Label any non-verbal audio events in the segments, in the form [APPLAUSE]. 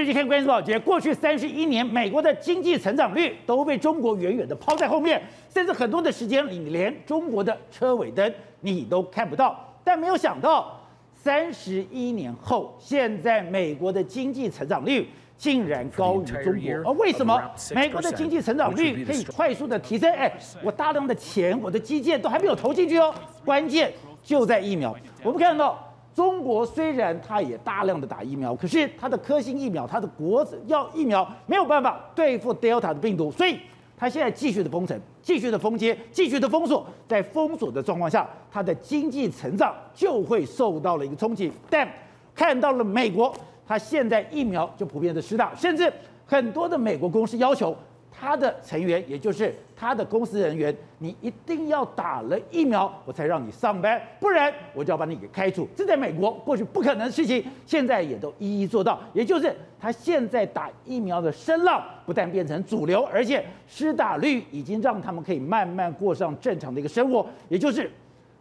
最近看关键报觉，过去三十一年，美国的经济成长率都被中国远远的抛在后面，甚至很多的时间里，你连中国的车尾灯你都看不到。但没有想到，三十一年后，现在美国的经济成长率竟然高于中国。而为什么美国的经济成长率可以快速的提升？哎，我大量的钱，我的基建都还没有投进去哦，关键就在疫苗。我们看到。中国虽然它也大量的打疫苗，可是它的科兴疫苗、它的国药疫苗没有办法对付 Delta 的病毒，所以它现在继续的封城、继续的封街、继续的封锁，在封锁的状况下，它的经济成长就会受到了一个冲击。但看到了美国，它现在疫苗就普遍的施打，甚至很多的美国公司要求。他的成员，也就是他的公司人员，你一定要打了疫苗，我才让你上班，不然我就要把你给开除。这在美国过去不可能的事情，现在也都一一做到。也就是他现在打疫苗的声浪不但变成主流，而且施打率已经让他们可以慢慢过上正常的一个生活。也就是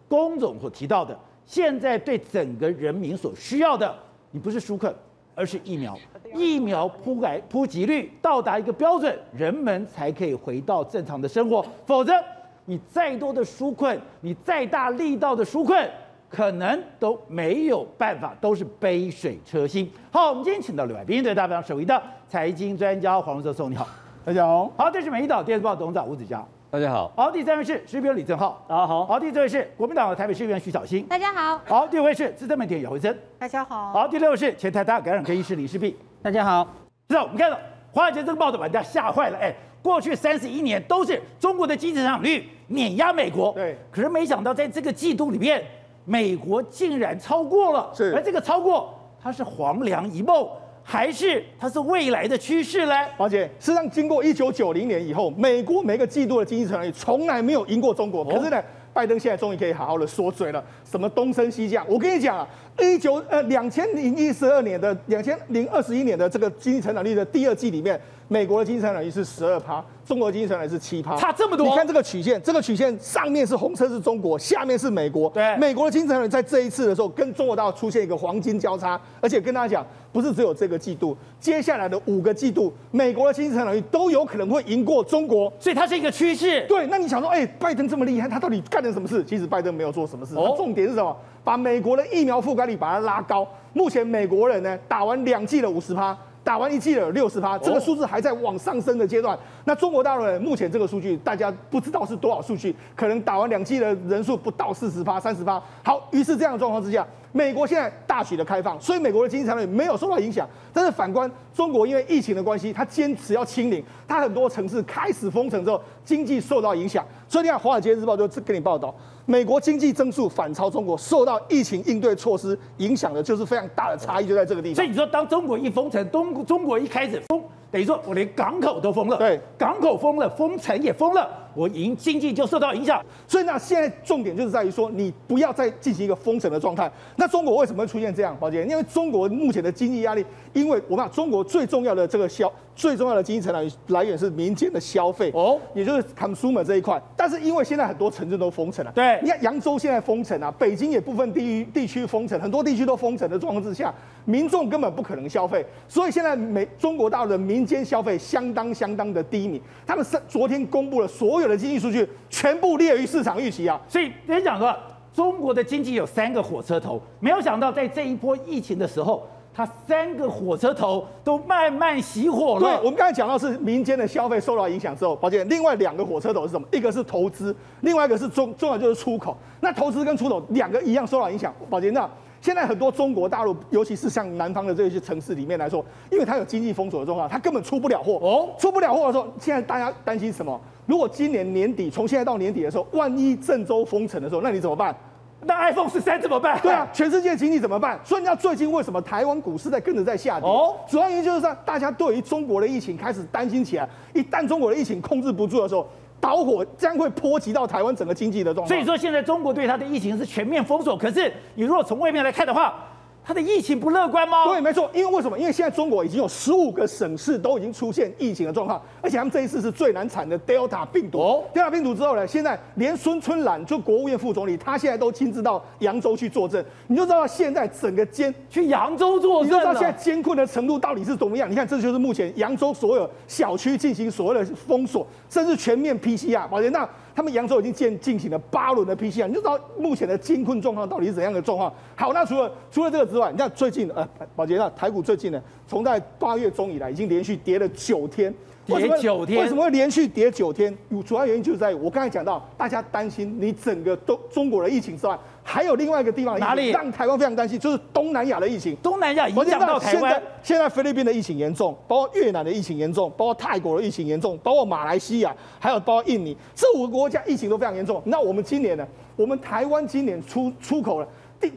龚总所提到的，现在对整个人民所需要的，你不是纾困，而是疫苗。疫苗铺盖普及率到达一个标准，人们才可以回到正常的生活。否则，你再多的纾困，你再大力道的纾困，可能都没有办法，都是杯水车薪。好，我们今天请到刘来宾，对大家首位的财经专家黄教授，你好，大家好。好，这是美丽岛电视报董事长吴子嘉，大家好。好，第三位是时评李正浩，大家好。好，第四位是国民党的台北市议员徐小新，大家好。好，第五位是资深媒体姚慧珍，大家好。好，第六位是前台大感染科医师李世璧。大家好，知道我们看到华尔街这个报道把人家吓坏了。哎，过去三十一年都是中国的经济增长率碾压美国，对。可是没想到在这个季度里面，美国竟然超过了。是。而这个超过，它是黄粱一梦，还是它是未来的趋势呢？华姐，事实上经过一九九零年以后，美国每个季度的经济成长率从来没有赢过中国。可是呢，拜登现在终于可以好好的说嘴了，什么东升西降。我跟你讲啊。一九呃两千零一十二年的两千零二十一年的这个经济成长率的第二季里面，美国的经济成长率是十二趴，中国的经济成长率是七趴，差这么多。你看这个曲线，这个曲线上面是红色是中国，下面是美国。对，美国的经济成长率在这一次的时候跟中国大陆出现一个黄金交叉，而且跟大家讲，不是只有这个季度，接下来的五个季度，美国的经济成长率都有可能会赢过中国，所以它是一个趋势。对，那你想说，哎，拜登这么厉害，他到底干了什么事？其实拜登没有做什么事，他重点是什么？把美国的疫苗覆盖率把它拉高，目前美国人呢打完两剂的五十趴，打完一剂了六十趴，这个数字还在往上升的阶段。那中国大陆人目前这个数据大家不知道是多少数据，可能打完两剂的人数不到四十趴、三十趴。好，于是这样的状况之下，美国现在大举的开放，所以美国的经济成长率没有受到影响。但是反观中国，因为疫情的关系，它坚持要清零，它很多城市开始封城之后，经济受到影响。所以你看《华尔街日报》就给你报道。美国经济增速反超中国，受到疫情应对措施影响的，就是非常大的差异，就在这个地方。所以你说，当中国一封城，东中国一开始封，等于说我连港口都封了，对，港口封了，封城也封了，我营经济就受到影响。所以那现在重点就是在于说，你不要再进行一个封城的状态。那中国为什么会出现这样？宝姐，因为中国目前的经济压力，因为我们讲中国最重要的这个消。最重要的经济成长来源是民间的消费哦，也就是 consumer 这一块。但是因为现在很多城镇都封城了，对，你看扬州现在封城啊，北京也部分地域地区封城，很多地区都封城的状况之下，民众根本不可能消费，所以现在美中国大陆的民间消费相当相当的低迷。他们是昨天公布了所有的经济数据，全部列于市场预期啊。所以人家讲说，中国的经济有三个火车头，没有想到在这一波疫情的时候。它三个火车头都慢慢熄火了。对，我们刚才讲到是民间的消费受到影响之后，抱歉，另外两个火车头是什么？一个是投资，另外一个是重重要就是出口。那投资跟出口两个一样受到影响。抱歉，那现在很多中国大陆，尤其是像南方的这些城市里面来说，因为它有经济封锁的状况，它根本出不了货。哦，出不了货的时候，现在大家担心什么？如果今年年底，从现在到年底的时候，万一郑州封城的时候，那你怎么办？那 iPhone 十三怎么办？对啊，全世界经济怎么办？所以你知道最近为什么台湾股市在跟着在下跌？哦，主要原因就是说大家对于中国的疫情开始担心起来。一旦中国的疫情控制不住的时候，导火将会波及到台湾整个经济的状况。所以说现在中国对它的疫情是全面封锁。可是你如果从外面来看的话，它的疫情不乐观吗？对，没错，因为为什么？因为现在中国已经有十五个省市都已经出现疫情的状况，而且他们这一次是最难产的 Delta 病毒。哦，Delta 病毒之后呢，现在连孙春兰就国务院副总理，他现在都亲自到扬州去坐镇，你就知道现在整个监去扬州坐镇，你就知道现在监控的程度到底是怎么样。你看，这就是目前扬州所有小区进行所谓的封锁，甚至全面 PCR。宝杰，那。他们扬州已经进进行了八轮的 PCR，你就知道目前的监困状况到底是怎样的状况。好，那除了除了这个之外，你看最近呃，宝杰那台股最近呢，从在八月中以来已经连续跌了九天，跌九天，为什么会连续跌九天？主要原因就是在于我刚才讲到，大家担心你整个都中国的疫情之外。还有另外一个地方，哪里让台湾非常担心？就是东南亚的疫情。东南亚影响到台湾。现在，菲律宾的疫情严重，包括越南的疫情严重，包括泰国的疫情严重，包括马来西亚，还有包括印尼，这五个国家疫情都非常严重。那我们今年呢？我们台湾今年出出口了，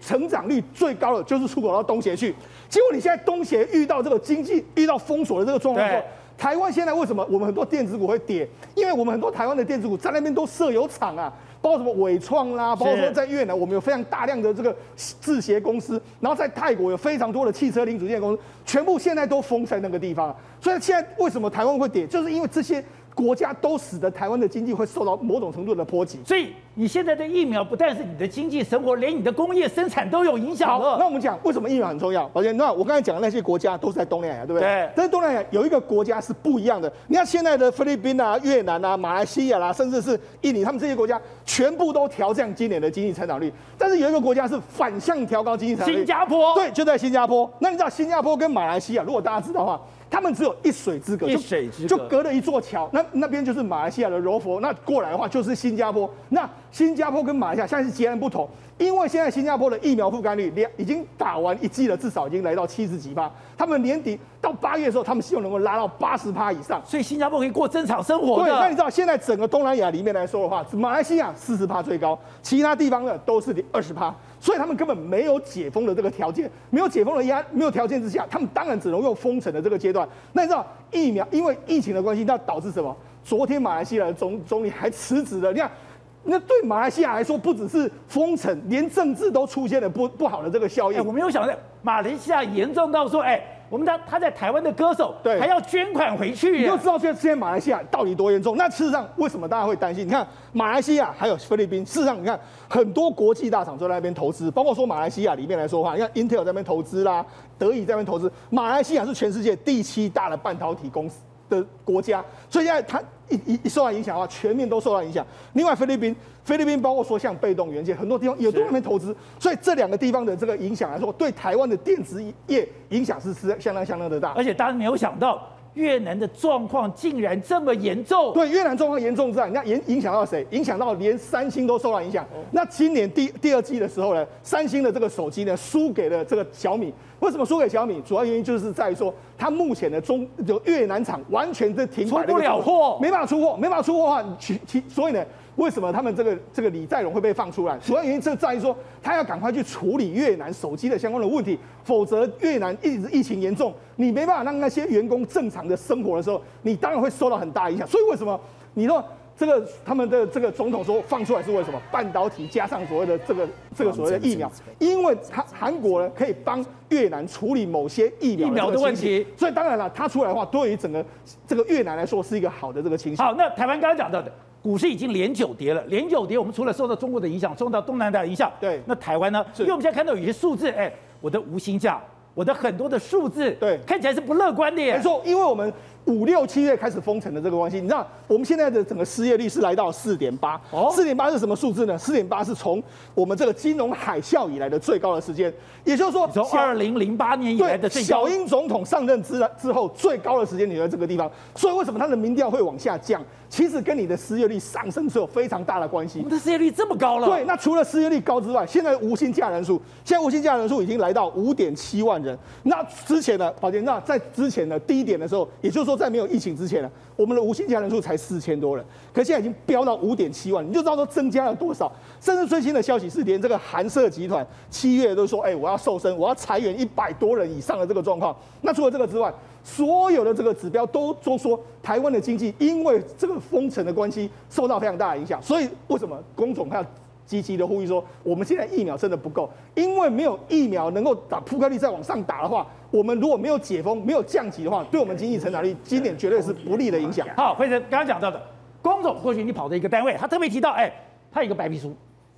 成长率最高的就是出口到东协去。结果你现在东协遇到这个经济遇到封锁的这个状况，对台湾现在为什么我们很多电子股会跌？因为我们很多台湾的电子股在那边都设有厂啊。包括什么伟创啦，包括说在越南，我们有非常大量的这个制鞋公司，然后在泰国有非常多的汽车零组件公司，全部现在都封在那个地方。所以现在为什么台湾会跌，就是因为这些。国家都使得台湾的经济会受到某种程度的波及，所以你现在的疫苗不但是你的经济生活，连你的工业生产都有影响了。那我们讲为什么疫苗很重要？而且那我刚才讲的那些国家都是在东南亚，对不对？对。但是东南亚有一个国家是不一样的。你看现在的菲律宾啊、越南啊、马来西亚啦、啊，甚至是印尼，他们这些国家全部都调降今年的经济成长率。但是有一个国家是反向调高经济成长率，新加坡。对，就在新加坡。那你知道新加坡跟马来西亚，如果大家知道的话。他们只有一水之隔，一水之隔就，就隔了一座桥。那那边就是马来西亚的柔佛，那过来的话就是新加坡。那新加坡跟马来西亚现在是截然不同，因为现在新加坡的疫苗覆盖率两已经打完一剂了，至少已经来到七十几趴。他们年底到八月的时候，他们希望能够拉到八十趴以上，所以新加坡可以过正常生活。对，那你知道现在整个东南亚里面来说的话，马来西亚四十趴最高，其他地方的都是二十趴。所以他们根本没有解封的这个条件，没有解封的压，没有条件之下，他们当然只能用封城的这个阶段。那你知道疫苗因为疫情的关系，那导致什么？昨天马来西亚的总总理还辞职了。你看，那对马来西亚来说，不只是封城，连政治都出现了不不好的这个效应。我没有想到马来西亚严重到说，哎。我们他他在台湾的歌手，对，还要捐款回去，你就知道现在现在马来西亚到底多严重。那事实上，为什么大家会担心？你看马来西亚还有菲律宾，事实上你看很多国际大厂都在那边投资，包括说马来西亚里面来说的话，你看 Intel 在那边投资啦，德意在那边投资。马来西亚是全世界第七大的半导体公司的国家，所以现在它一一一受到影响的话，全面都受到影响。另外菲律宾。菲律宾包括说像被动元件，很多地方也都在那边投资，所以这两个地方的这个影响来说，对台湾的电子业影响是是相当相当的大。而且大家没有想到，越南的状况竟然这么严重。对，越南状况严重之外，那影影响到谁？影响到连三星都受到影响。那今年第第二季的时候呢，三星的这个手机呢，输给了这个小米。为什么输给小米？主要原因就是在于说，它目前的中就越南厂完全是停摆，出不了货，没办法出货，没办法出货的话，其其所以呢。为什么他们这个这个李在镕会被放出来？主要原因就在于说，他要赶快去处理越南手机的相关的问题，否则越南一直疫情严重，你没办法让那些员工正常的生活的时候，你当然会受到很大影响。所以为什么你说这个他们的这个总统说放出来是为什么？半导体加上所谓的这个这个所谓的疫苗，因为韩韩国呢可以帮越南处理某些疫苗疫苗的问题，所以当然了，他出来的话，对于整个这个越南来说是一个好的这个情形。好，那台湾刚刚讲到的。股市已经连九跌了，连九跌，我们除了受到中国的影响，受到东南亚的影响，对，那台湾呢？因为我们现在看到有些数字，哎，我的无薪假，我的很多的数字，对，看起来是不乐观的耶。没错，因为我们。五六七月开始封城的这个关系，你知道我们现在的整个失业率是来到四点八，哦，四点八是什么数字呢？四点八是从我们这个金融海啸以来的最高的时间，也就是说从二零零八年以来的最高。小英总统上任之之后最高的时间，你在这个地方，所以为什么他的民调会往下降？其实跟你的失业率上升是有非常大的关系。我们的失业率这么高了？对，那除了失业率高之外，现在无薪假人数，现在无薪假人数已经来到五点七万人。那之前呢，宝杰，那在之前的低点的时候，也就是说在没有疫情之前呢，我们的无薪假人数才四千多人，可现在已经飙到五点七万，你就知道说增加了多少。甚至最新的消息是，连这个韩社集团七月都说，哎，我要瘦身，我要裁员一百多人以上的这个状况。那除了这个之外，所有的这个指标都都说台湾的经济因为这个封城的关系受到非常大的影响，所以为什么工总他要积极的呼吁说，我们现在疫苗真的不够，因为没有疫苗能够打覆盖率再往上打的话，我们如果没有解封、没有降级的话，对我们经济成长率今年绝对是不利的影响。好，辉诚刚刚讲到的，工总过去你跑的一个单位，他特别提到，哎，他有一个白皮书，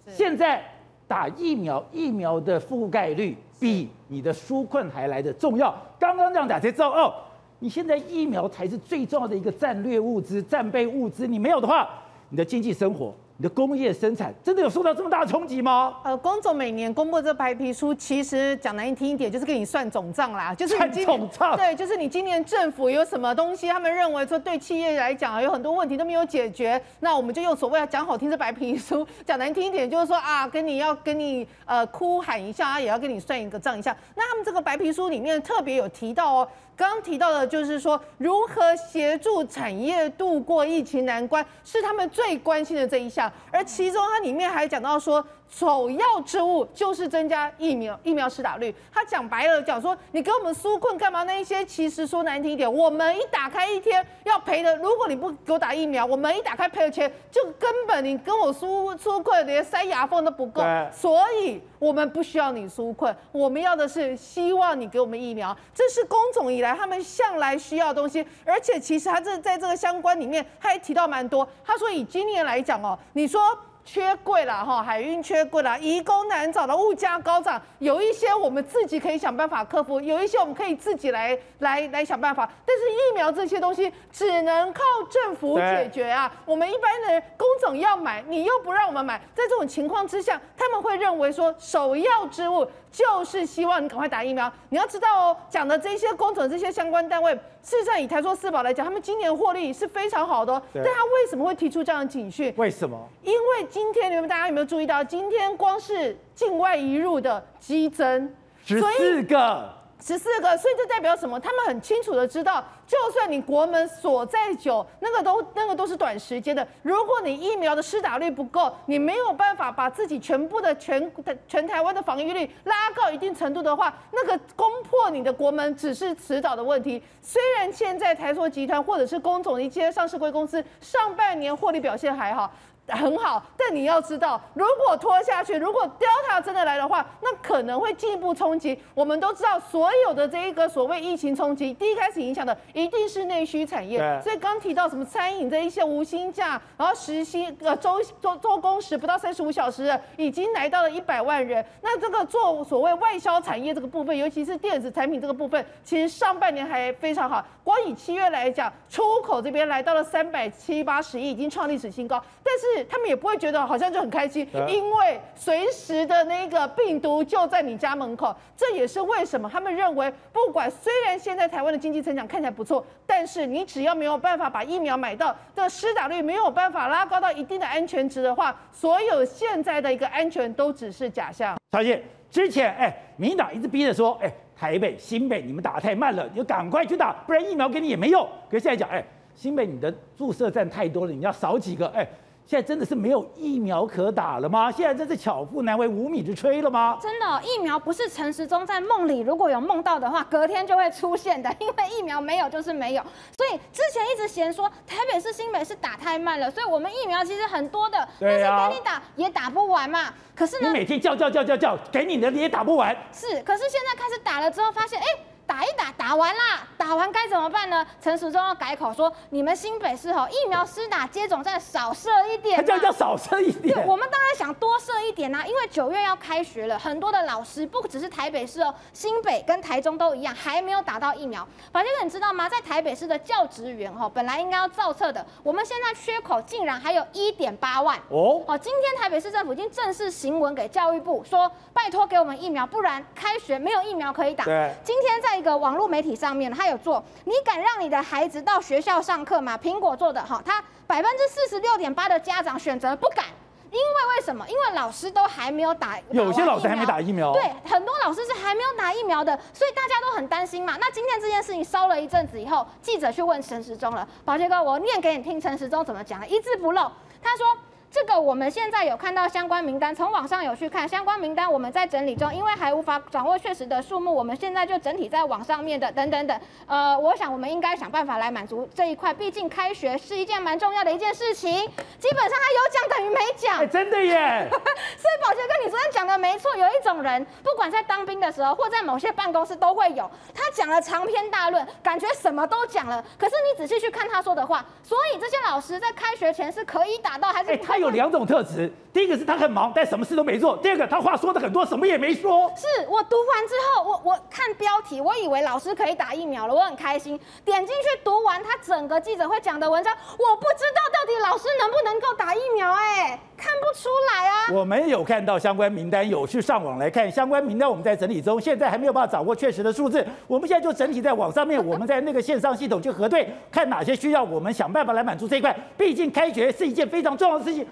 现在打疫苗，疫苗的覆盖率比你的纾困还来得重要。刚刚这样打才知道，哦，你现在疫苗才是最重要的一个战略物资、战备物资，你没有的话，你的经济生活。你的工业生产真的有受到这么大的冲击吗？呃，工总每年公布这白皮书，其实讲难听一点，就是给你算总账啦，[LAUGHS] 就是算总账。对，就是你今年政府有什么东西，他们认为说对企业来讲有很多问题都没有解决，那我们就用所谓要讲好听这白皮书，讲难听一点就是说啊，跟你要跟你呃哭喊一下啊，也要跟你算一个账一下。那他们这个白皮书里面特别有提到哦。刚提到的，就是说如何协助产业度过疫情难关，是他们最关心的这一项。而其中，它里面还讲到说。首要之务就是增加疫苗疫苗施打率。他讲白了讲说，你给我们纾困干嘛？那一些其实说难听一点，我们一打开一天要赔的，如果你不给我打疫苗，我们一打开赔的钱就根本你跟我纾纾困连塞牙缝都不够。所以我们不需要你纾困，我们要的是希望你给我们疫苗。这是工总以来他们向来需要的东西。而且其实他这在这个相关里面，他还提到蛮多。他说以今年来讲哦，你说。缺柜了哈，海运缺柜了，移工难找的，物价高涨，有一些我们自己可以想办法克服，有一些我们可以自己来来来想办法。但是疫苗这些东西只能靠政府解决啊，我们一般的人工种要买，你又不让我们买，在这种情况之下，他们会认为说首要之务就是希望你赶快打疫苗。你要知道哦，讲的这些工程这些相关单位。事实上，以台塑四宝来讲，他们今年获利是非常好的。但他为什么会提出这样的警讯？为什么？因为今天你们大家有没有注意到，今天光是境外移入的激增十四个。十四个，所以这代表什么？他们很清楚的知道，就算你国门锁再久，那个都那个都是短时间的。如果你疫苗的施打率不够，你没有办法把自己全部的全全台湾的防御率拉到一定程度的话，那个攻破你的国门只是迟早的问题。虽然现在台塑集团或者是工总一些上市贵公司上半年获利表现还好。很好，但你要知道，如果拖下去，如果 Delta 真的来的话，那可能会进一步冲击。我们都知道，所有的这一个所谓疫情冲击，第一开始影响的一定是内需产业。所以刚提到什么餐饮这一些无薪假，然后时薪呃周周周工时不到三十五小时，已经来到了一百万人。那这个做所谓外销产业这个部分，尤其是电子产品这个部分，其实上半年还非常好。光以七月来讲，出口这边来到了三百七八十亿，已经创历史新高。但是他们也不会觉得好像就很开心，因为随时的那个病毒就在你家门口。这也是为什么他们认为，不管虽然现在台湾的经济增长看起来不错，但是你只要没有办法把疫苗买到，这施打率没有办法拉高到一定的安全值的话，所有现在的一个安全都只是假象。小姐，之前哎，民进党一直逼着说，哎。台北、新北，你们打得太慢了，你就赶快去打，不然疫苗给你也没用。可是现在讲，哎，新北你的注射站太多了，你要少几个，哎。现在真的是没有疫苗可打了吗？现在真是巧妇难为无米之炊了吗？真的，疫苗不是陈时中在梦里如果有梦到的话，隔天就会出现的，因为疫苗没有就是没有。所以之前一直嫌说台北市、新北市打太慢了，所以我们疫苗其实很多的，但是给你打也打不完嘛。可是呢，你每天叫叫叫叫叫，给你的你也打不完。是，可是现在开始打了之后，发现哎。打一打，打完啦，打完该怎么办呢？陈时中要改口说，你们新北市吼疫苗施打接种站少设一点，他叫叫少设一点。对，我们当然想多设一点呐，因为九月要开学了，很多的老师不只是台北市哦，新北跟台中都一样，还没有打到疫苗。宝杰哥，你知道吗？在台北市的教职员吼，本来应该要造册的，我们现在缺口竟然还有一点八万哦。哦，今天台北市政府已经正式行文给教育部说，拜托给我们疫苗，不然开学没有疫苗可以打。对，今天在。一个网络媒体上面，他有做，你敢让你的孩子到学校上课吗？苹果做的哈，他百分之四十六点八的家长选择不敢，因为为什么？因为老师都还没有打，有些老师还没打疫苗，对，很多老师是还没有打疫苗的，所以大家都很担心嘛。那今天这件事情烧了一阵子以后，记者去问陈时中了，宝杰哥，我念给你听，陈时中怎么讲的，一字不漏，他说。这个我们现在有看到相关名单，从网上有去看相关名单，我们在整理中，因为还无法掌握确实的数目，我们现在就整体在网上面的等等等。呃，我想我们应该想办法来满足这一块，毕竟开学是一件蛮重要的一件事情。基本上他有讲等于没讲，哎，真的耶。所以宝杰哥，你昨天讲的没错，有一种人，不管在当兵的时候，或在某些办公室都会有，他讲了长篇大论，感觉什么都讲了，可是你仔细去看他说的话，所以这些老师在开学前是可以打到还是？他有两种特质，第一个是他很忙，但什么事都没做；第二个他话说的很多，什么也没说。是我读完之后，我我看标题，我以为老师可以打疫苗了，我很开心。点进去读完他整个记者会讲的文章，我不知道到底老师能不能够打疫苗，哎，看不出来啊。我们有看到相关名单，有去上网来看相关名单，我们在整理中，现在还没有办法掌握确实的数字。我们现在就整体在网上面，我们在那个线上系统去核对，看哪些需要，我们想办法来满足这一块。毕竟开学是一件非常重要的事情。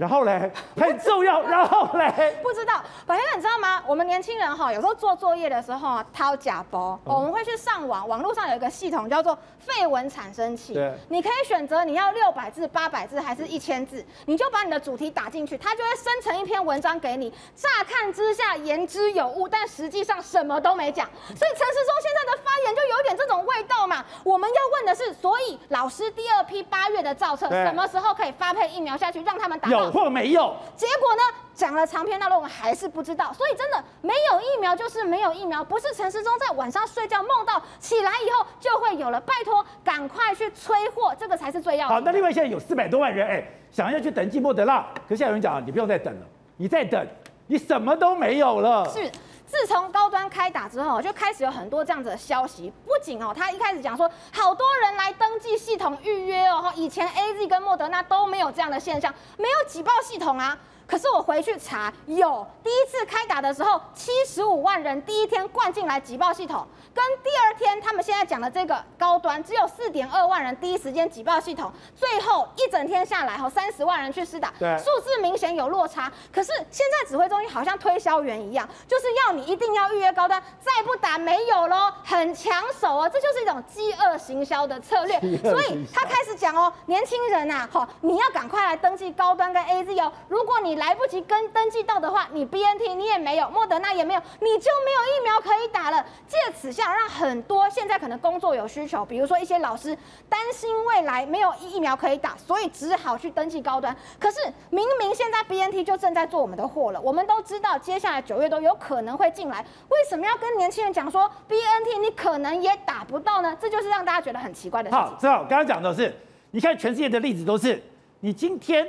然后嘞，[LAUGHS] 很重要。然后嘞，不知道，宝先生，你知道吗？我们年轻人哈，有时候做作业的时候啊掏假包，我们会去上网，网络上有一个系统叫做废文产生器。对，你可以选择你要六百字、八百字还是一千字，你就把你的主题打进去，它就会生成一篇文章给你。乍看之下言之有物，但实际上什么都没讲。所以陈时中现在的发言就有点这种味道嘛。我们要问的是，所以老师第二批八月的造册什么时候可以发配疫苗下去，让他们打到？或没有，结果呢？讲了长篇大论，我还是不知道。所以真的没有疫苗就是没有疫苗，不是陈世忠在晚上睡觉梦到起来以后就会有了。拜托，赶快去催货，这个才是最要的。好，那另外现在有四百多万人，哎，想要去登记莫德纳，可是现在有人讲，你不用再等了，你再等，你什么都没有了。是。自从高端开打之后，就开始有很多这样子的消息。不仅哦，他一开始讲说，好多人来登记系统预约哦，以前 AZ 跟莫德纳都没有这样的现象，没有挤爆系统啊。可是我回去查，有第一次开打的时候，七十五万人第一天灌进来挤爆系统，跟第二天他们现在讲的这个高端，只有四点二万人第一时间挤爆系统，最后一整天下来后，三十万人去施打，数字明显有落差。可是现在指挥中心好像推销员一样，就是要你一定要预约高端，再不打没有喽，很抢手哦，这就是一种饥饿行销的策略。[LAUGHS] 所以他开始讲哦，年轻人呐，好，你要赶快来登记高端跟 AZ 哦，如果你。来不及跟登记到的话，你 BNT 你也没有，莫德纳也没有，你就没有疫苗可以打了。借此下让很多现在可能工作有需求，比如说一些老师担心未来没有疫苗可以打，所以只好去登记高端。可是明明现在 BNT 就正在做我们的货了，我们都知道接下来九月都有可能会进来，为什么要跟年轻人讲说 BNT 你可能也打不到呢？这就是让大家觉得很奇怪的事情。好，正好刚刚讲的是，你看全世界的例子都是，你今天。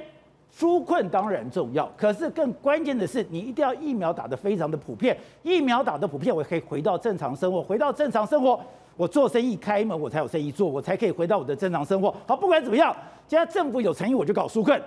纾困当然重要，可是更关键的是，你一定要疫苗打得非常的普遍。疫苗打得普遍，我可以回到正常生活。回到正常生活，我做生意开门，我才有生意做，我才可以回到我的正常生活。好，不管怎么样，现在政府有诚意，我就搞纾困。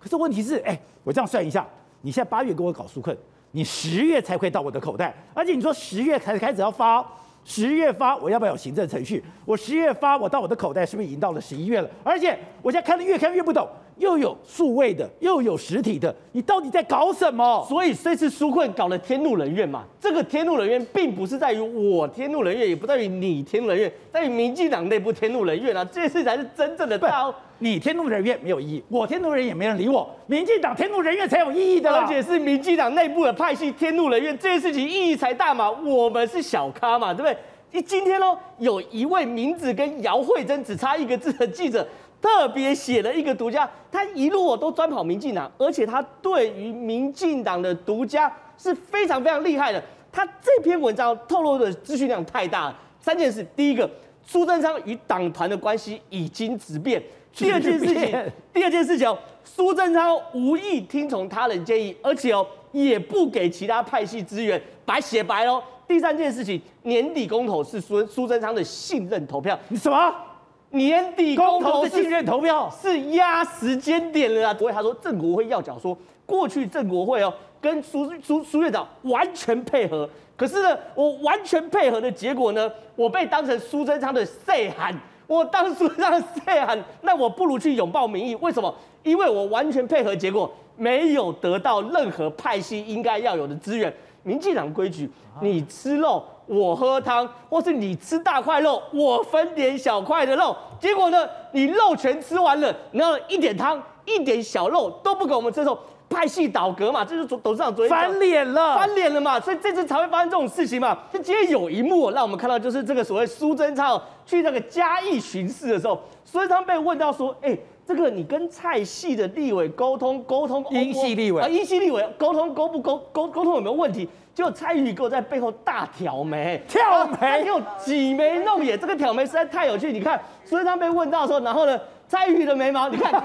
可是问题是，哎，我这样算一下，你现在八月给我搞纾困，你十月才会到我的口袋，而且你说十月才开始要发，十月发，我要不要有行政程序？我十月发，我到我的口袋是不是已经到了十一月了？而且我现在看的越看越不懂。又有数位的，又有实体的，你到底在搞什么？所以这次纾困搞了天怒人怨嘛。这个天怒人怨，并不是在于我天怒人怨，也不在于你天怒人怨，在于民进党内部天怒人怨啊。这次才是真正的大。你天怒人怨没有意义，我天怒人怨也没人理我。民进党天怒人怨才有意义的，而且是民进党内部的派系天怒人怨，这件事情意义才大嘛。我们是小咖嘛，对不对？你今天呢，有一位名字跟姚惠珍只差一个字的记者。特别写了一个独家，他一路我都专跑民进党，而且他对于民进党的独家是非常非常厉害的。他这篇文章透露的资讯量太大了。三件事：第一个，苏贞昌与党团的关系已经直变；第二件事情，第二件事情哦，苏贞昌无意听从他人建议，而且哦也不给其他派系资源，白写白喽。第三件事情，年底公投是苏苏贞昌的信任投票，你什么？年底公投的信任投票是压时间点了啊！所以他说郑国会要讲说，过去郑国会哦跟苏苏苏院长完全配合，可是呢，我完全配合的结果呢，我被当成苏贞昌的细汉，我当苏贞昌的细汉，那我不如去拥抱民意。为什么？因为我完全配合，结果没有得到任何派系应该要有的资源。民进党规矩，你吃肉我喝汤，或是你吃大块肉，我分点小块的肉。结果呢，你肉全吃完了，然后一点汤、一点小肉都不给我们吃，派系倒戈嘛，这是董事长昨天翻脸了，翻脸了嘛，所以这次才会发生这种事情嘛。就今天有一幕让我们看到，就是这个所谓苏贞昌去那个嘉义巡视的时候，苏贞昌被问到说，哎。这个你跟蔡系的立委沟通沟通，英系立委啊，英系立委沟通沟不沟沟沟通有没有问题？结果蔡宇给我在背后大挑眉，挑眉，又挤眉弄眼，这个挑眉实在太有趣。你看，所以他被问到的时候，然后呢，蔡宇的眉毛，你看，[LAUGHS]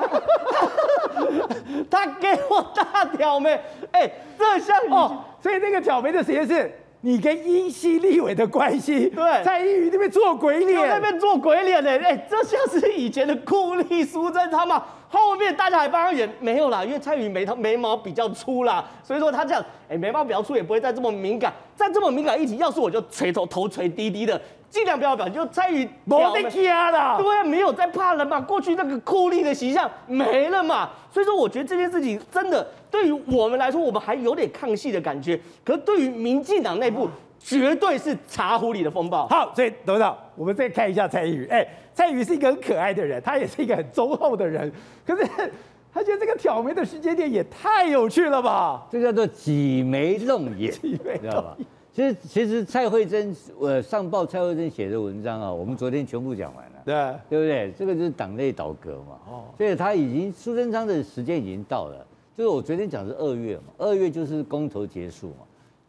他给我大挑眉，哎，这像哦，所以那个挑眉的实验是。你跟英系立委的关系，对，在英语那边做鬼脸，在那边做鬼脸呢？哎，这像是以前的酷吏苏贞昌嘛？后面大家还帮他演，没有啦，因为蔡宇眉头眉毛比较粗啦，所以说他这样，哎，眉毛比较粗也不会再这么敏感，再这么敏感一题，要是我就垂头头垂低低的，尽量不要表，就蔡宇没得听了，对，没有再怕了嘛，过去那个酷吏的形象没了嘛，所以说我觉得这件事情真的对于我们来说，我们还有点抗戏的感觉，可是对于民进党内部。绝对是茶壶里的风暴。好，所以董事长，我们再看一下蔡宇。哎，蔡宇是一个很可爱的人，他也是一个很忠厚的人。可是 [LAUGHS] 他觉得这个挑眉的时间点也太有趣了吧？这叫做挤眉弄眼，[LAUGHS] 挤眉知道吧？其实，其实蔡慧珍，呃，上报蔡慧珍写的文章啊，我们昨天全部讲完了，对，对不对？这个就是党内倒戈嘛。哦，所以他已经苏贞昌的时间已经到了，就是我昨天讲是二月嘛，二月就是公投结束嘛。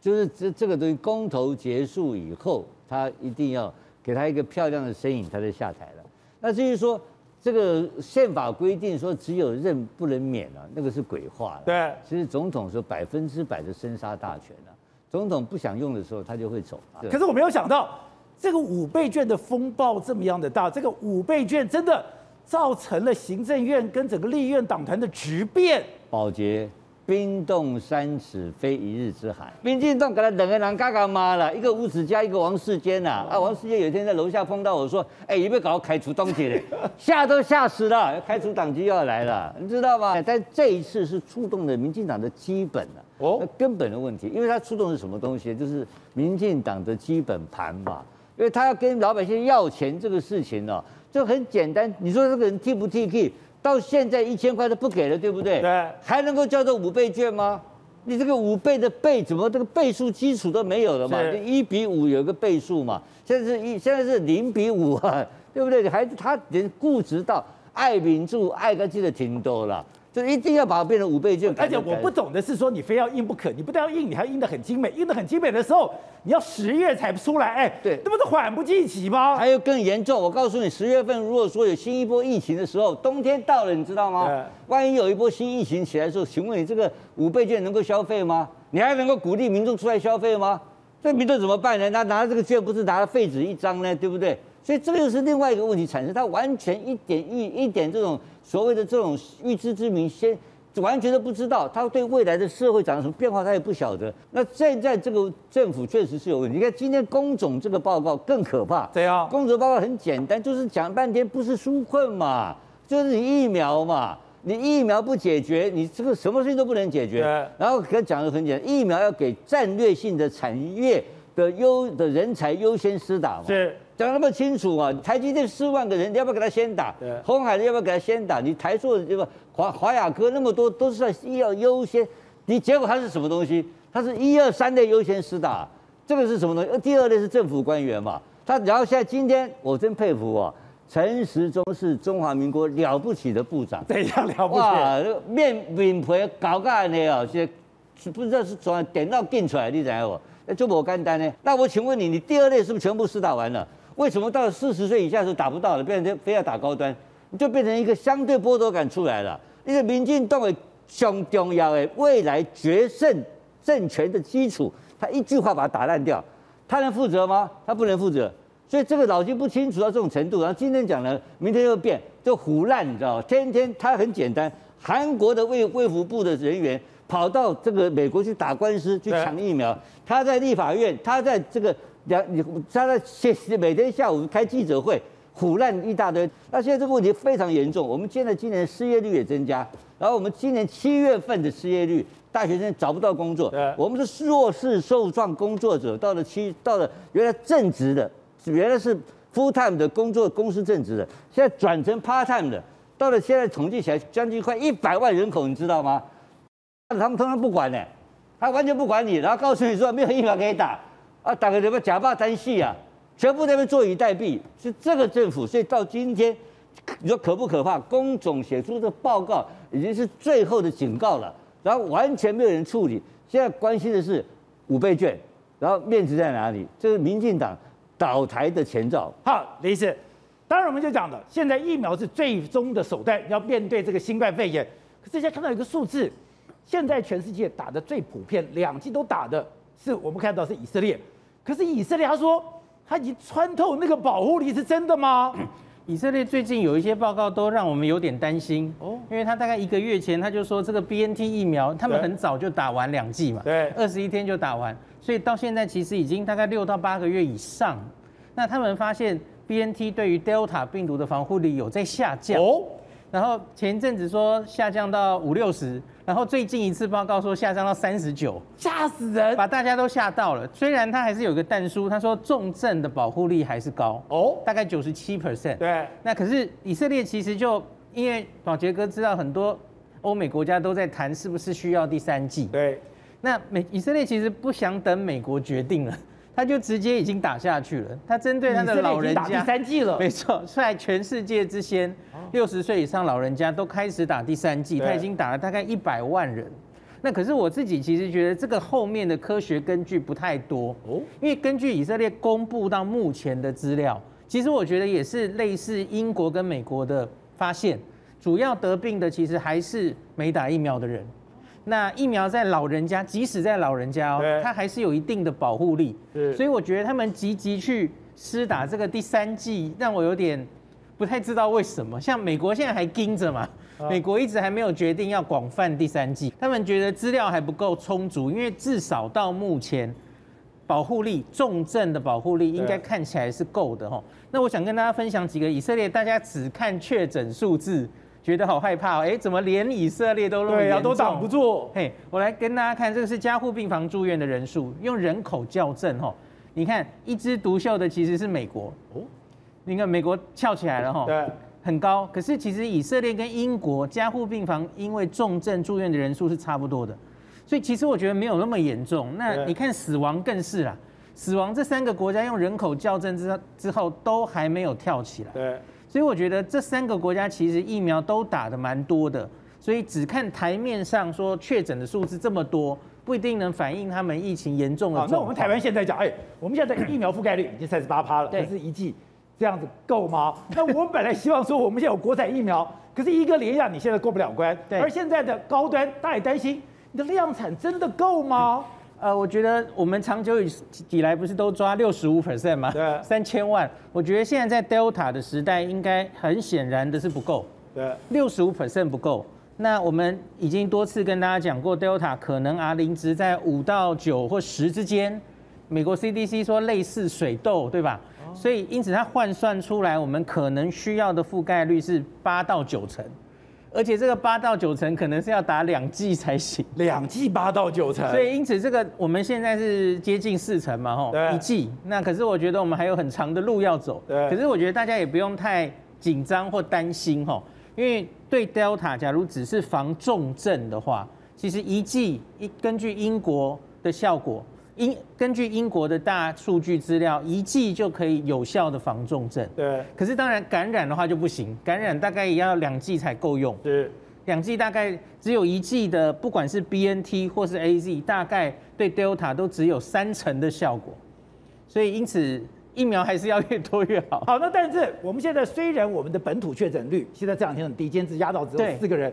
就是这这个东西，公投结束以后，他一定要给他一个漂亮的身影，他就下台了。那至于说这个宪法规定说只有任不能免啊，那个是鬼话了。对，其实总统说百分之百的生杀大权啊，总统不想用的时候，他就会走。可是我没有想到，这个五倍券的风暴这么样的大，这个五倍券真的造成了行政院跟整个立院党团的质变。宝杰。冰冻三尺，非一日之寒。民进党给他两个人嘎嘎骂了，一个吴子嘉，一个王世坚呐。啊，王世坚有一天在楼下碰到我说：“哎、欸，有没有搞到开除党籍嘞？[LAUGHS] 吓都吓死了，开除党籍又要来了，你知道吗？但这一次是触动了民进党的基本了，哦，根本的问题，因为他触动的是什么东西？就是民进党的基本盘嘛，因为他要跟老百姓要钱这个事情呢，就很简单。你说这个人替不替？替？到现在一千块都不给了，对不对？对，还能够叫做五倍券吗？你这个五倍的倍怎么这个倍数基础都没有了嘛？一比五有个倍数嘛？现在是一，现在是零比五啊，对不对？还他连固执到爱民主爱个记得挺多了。就一定要把它变成五倍券，而且我不懂的是说，你非要印不可，你不但要印，你还要印得很精美，印得很精美的时候，你要十月才出来，哎，对，这不是缓不济急吗？还有更严重，我告诉你，十月份如果说有新一波疫情的时候，冬天到了，你知道吗？对万一有一波新疫情起来的时候，请问你这个五倍券能够消费吗？你还能够鼓励民众出来消费吗？这民众怎么办呢？他拿这个券不是拿了废纸一张呢，对不对？所以这个又是另外一个问题产生，它完全一点一一点这种所谓的这种预知之明先。完全都不知道，他对未来的社会长成什么变化，他也不晓得。那现在这个政府确实是有问题。你看今天工总这个报告更可怕。对啊，工总报告很简单，就是讲半天不是纾困嘛，就是你疫苗嘛。你疫苗不解决，你这个什么事情都不能解决。对然后可讲的很简单，疫苗要给战略性的产业的优的人才优先施打嘛。是。讲那么清楚啊！台积电四万个人，你要不要给他先打？对。鸿海的要不要给他先打？你台塑这个华华亚科那么多都是在要优先，你结果他是什么东西？他是一二三类优先施打，这个是什么东西？第二类是政府官员嘛。他然后现在今天我真佩服啊，陈时中是中华民国了不起的部长，怎样了不起？哇，面面皮搞干的哦，现在不知道是怎么点到定出来，你知道不？这么简单呢？那我请问你，你第二类是不是全部施打完了？为什么到了四十岁以下的时候打不到了，变成非要打高端，你就变成一个相对剥夺感出来了。因为民进党的相重要的未来决胜政权的基础，他一句话把它打烂掉，他能负责吗？他不能负责。所以这个脑筋不清楚到这种程度，然后今天讲了，明天又变，就胡烂，你知道吗？天天他很简单，韩国的卫卫福部的人员跑到这个美国去打官司去抢疫苗，他在立法院，他在这个。两你他在每天下午开记者会，唬烂一大堆。那现在这个问题非常严重。我们现在今年失业率也增加，然后我们今年七月份的失业率大学生找不到工作，我们是弱势受创工作者，到了七到了原来正职的，原来是 full time 的工作公司正职的，现在转成 part time 的，到了现在统计起来将近快一百万人口，你知道吗？他们通常不管呢，他完全不管你，然后告诉你说没有疫苗可以打，啊，打个什么假霸单戏啊，全部在那边坐以待毙，是这个政府，所以到今天，你说可不可怕？工总写出的报告已经是最后的警告了。然后完全没有人处理，现在关心的是五倍券，然后面子在哪里？这是民进党倒台的前兆。好，李医师，当然我们就讲了，现在疫苗是最终的手段，要面对这个新冠肺炎。可是大家看到一个数字，现在全世界打的最普遍，两剂都打的是我们看到是以色列。可是以色列他说他已经穿透那个保护力，是真的吗？[COUGHS] 以色列最近有一些报告都让我们有点担心哦，因为他大概一个月前他就说这个 BNT 疫苗，他们很早就打完两剂嘛，对，二十一天就打完，所以到现在其实已经大概六到八个月以上。那他们发现 BNT 对于 Delta 病毒的防护力有在下降哦。然后前一阵子说下降到五六十，然后最近一次报告说下降到三十九，吓死人，把大家都吓到了。虽然他还是有个但书，他说重症的保护力还是高哦，大概九十七 percent。对，那可是以色列其实就因为宝杰哥知道很多欧美国家都在谈是不是需要第三季，对，那美以色列其实不想等美国决定了。他就直接已经打下去了。他针对他的老人家，第三剂了，没错，在全世界之先，六十岁以上老人家都开始打第三剂。他已经打了大概一百万人。那可是我自己其实觉得这个后面的科学根据不太多哦，因为根据以色列公布到目前的资料，其实我觉得也是类似英国跟美国的发现，主要得病的其实还是没打疫苗的人。那疫苗在老人家，即使在老人家哦，它还是有一定的保护力。所以我觉得他们积极去施打这个第三剂，让我有点不太知道为什么。像美国现在还盯着嘛，美国一直还没有决定要广泛第三剂，他们觉得资料还不够充足，因为至少到目前保护力、重症的保护力应该看起来是够的哈。那我想跟大家分享几个以色列，大家只看确诊数字。觉得好害怕哦！哎，怎么连以色列都那么严重？对啊，都挡不住。嘿，我来跟大家看，这个是加护病房住院的人数，用人口校正哈。你看，一枝独秀的其实是美国哦。你看美国翘起来了哈，对，很高。可是其实以色列跟英国加护病房因为重症住院的人数是差不多的，所以其实我觉得没有那么严重。那你看死亡更是啦，死亡这三个国家用人口校正之之后都还没有跳起来。对。所以我觉得这三个国家其实疫苗都打的蛮多的，所以只看台面上说确诊的数字这么多，不一定能反映他们疫情严重的。那我们台湾现在讲，哎，我们现在的疫苗覆盖率已经三十八趴了，可是一剂这样子够吗？那我们本来希望说我们现在有国产疫苗，[LAUGHS] 可是一个联亚你现在过不了关，而现在的高端，大家也担心你的量产真的够吗？呃，我觉得我们长久以以来不是都抓六十五 percent 吗？对，[LAUGHS] 三千万。我觉得现在在 Delta 的时代，应该很显然的是不够。对，六十五 percent 不够。那我们已经多次跟大家讲过，Delta 可能 R 零值在五到九或十之间。美国 CDC 说类似水痘，对吧？哦、所以因此它换算出来，我们可能需要的覆盖率是八到九成。而且这个八到九成可能是要打两剂才行，两剂八到九成，所以因此这个我们现在是接近四成嘛，吼，一剂。那可是我觉得我们还有很长的路要走。对。可是我觉得大家也不用太紧张或担心，吼，因为对 Delta，假如只是防重症的话，其实一剂一根据英国的效果。英根据英国的大数据资料，一剂就可以有效的防重症。对。可是当然感染的话就不行，感染大概也要两剂才够用。对。两剂大概只有一剂的，不管是 BNT 或是 AZ，大概对 Delta 都只有三成的效果。所以因此疫苗还是要越多越好。好，那但是我们现在虽然我们的本土确诊率现在这两天很低，今天只压到只有四个人。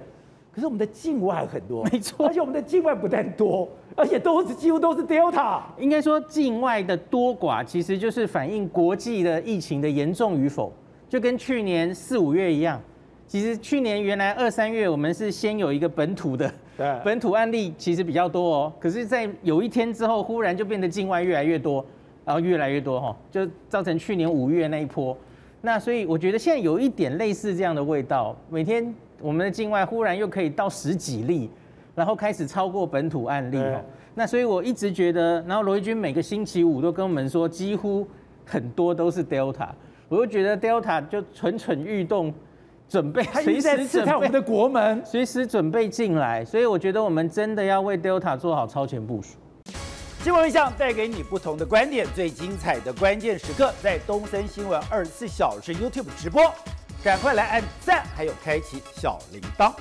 可是我们的境外很多，没错，而且我们的境外不但多，而且都是几乎都是 Delta。应该说境外的多寡，其实就是反映国际的疫情的严重与否，就跟去年四五月一样。其实去年原来二三月我们是先有一个本土的，对，本土案例其实比较多哦。可是，在有一天之后，忽然就变得境外越来越多，然后越来越多哈，就造成去年五月那一波。那所以我觉得现在有一点类似这样的味道，每天。我们的境外忽然又可以到十几例，然后开始超过本土案例哦。那所以我一直觉得，然后罗毅军每个星期五都跟我们说，几乎很多都是 Delta，我就觉得 Delta 就蠢蠢欲动，准备随时试探我们的国门，随时准备进来。所以我觉得我们真的要为 Delta 做好超前部署。新闻一带给你不同的观点，最精彩的关键时刻在东森新闻二十四小时 YouTube 直播，赶快来按赞，还有开启小铃铛。